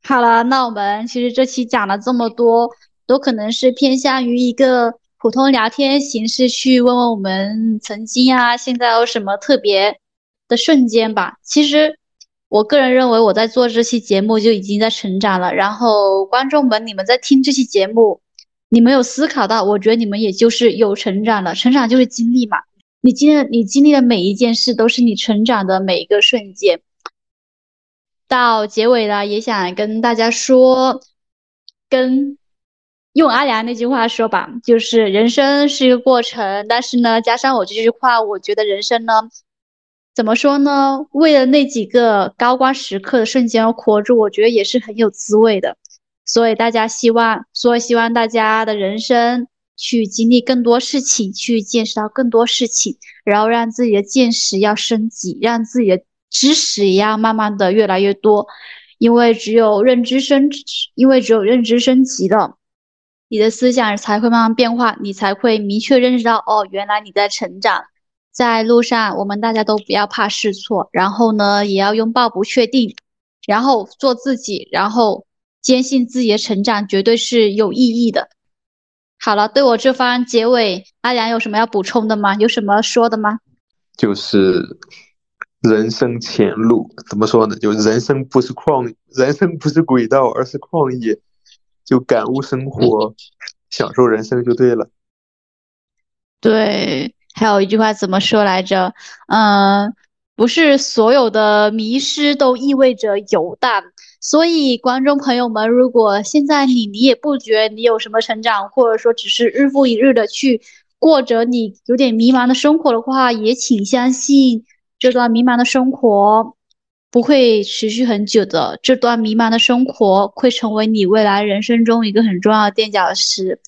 Speaker 1: 好了，那我们其实这期讲了这么多，都可能是偏向于一个普通聊天形式，去问问我们曾经啊，现在有什么特别的瞬间吧。其实我个人认为，我在做这期节目就已经在成长了。然后观众们，你们在听这期节目，你没有思考到，我觉得你们也就是有成长了。成长就是经历嘛，你经历你经历的每一件事，都是你成长的每一个瞬间。到结尾了，也想跟大家说，跟用阿良那句话说吧，就是人生是一个过程，但是呢，加上我这句话，我觉得人生呢，怎么说呢？为了那几个高光时刻的瞬间而活着，我觉得也是很有滋味的。所以大家希望，所以希望大家的人生去经历更多事情，去见识到更多事情，然后让自己的见识要升级，让自己的知识也要慢慢的越来越多。因为只有认知升，因为只有认知升级了，你的思想才会慢慢变化，你才会明确认识到，哦，原来你在成长。在路上，我们大家都不要怕试错，然后呢，也要拥抱不确定，然后做自己，然后坚信自己的成长绝对是有意义的。好了，对我这番结尾，阿良有什么要补充的吗？有什么说的吗？
Speaker 2: 就是人生前路怎么说呢？就人生不是旷，人生不是轨道，而是旷野。就感悟生活，享受人生就对了。
Speaker 1: 对，还有一句话怎么说来着？嗯，不是所有的迷失都意味着游荡。所以，观众朋友们，如果现在你你也不觉你有什么成长，或者说只是日复一日的去过着你有点迷茫的生活的话，也请相信这段迷茫的生活不会持续很久的。这段迷茫的生活会成为你未来人生中一个很重要的垫脚石。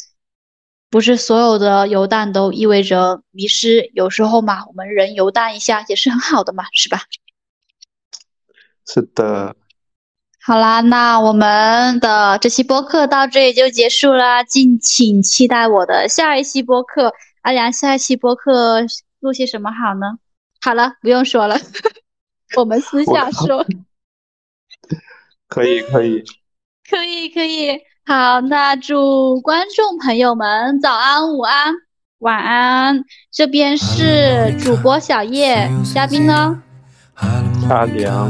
Speaker 1: 不是所有的游荡都意味着迷失，有时候嘛，我们人游荡一下也是很好的嘛，是吧？
Speaker 2: 是的，
Speaker 1: 好啦，那我们的这期播客到这里就结束啦，敬请期待我的下一期播客。阿良，下一期播客录些什么好呢？好了，不用说了，我们私下说。
Speaker 2: 可以 可以，
Speaker 1: 可以可以，好，那祝观众朋友们早安、午安、晚安。这边是主播小叶，嘉宾呢？
Speaker 2: 阿良，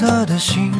Speaker 3: 色的心。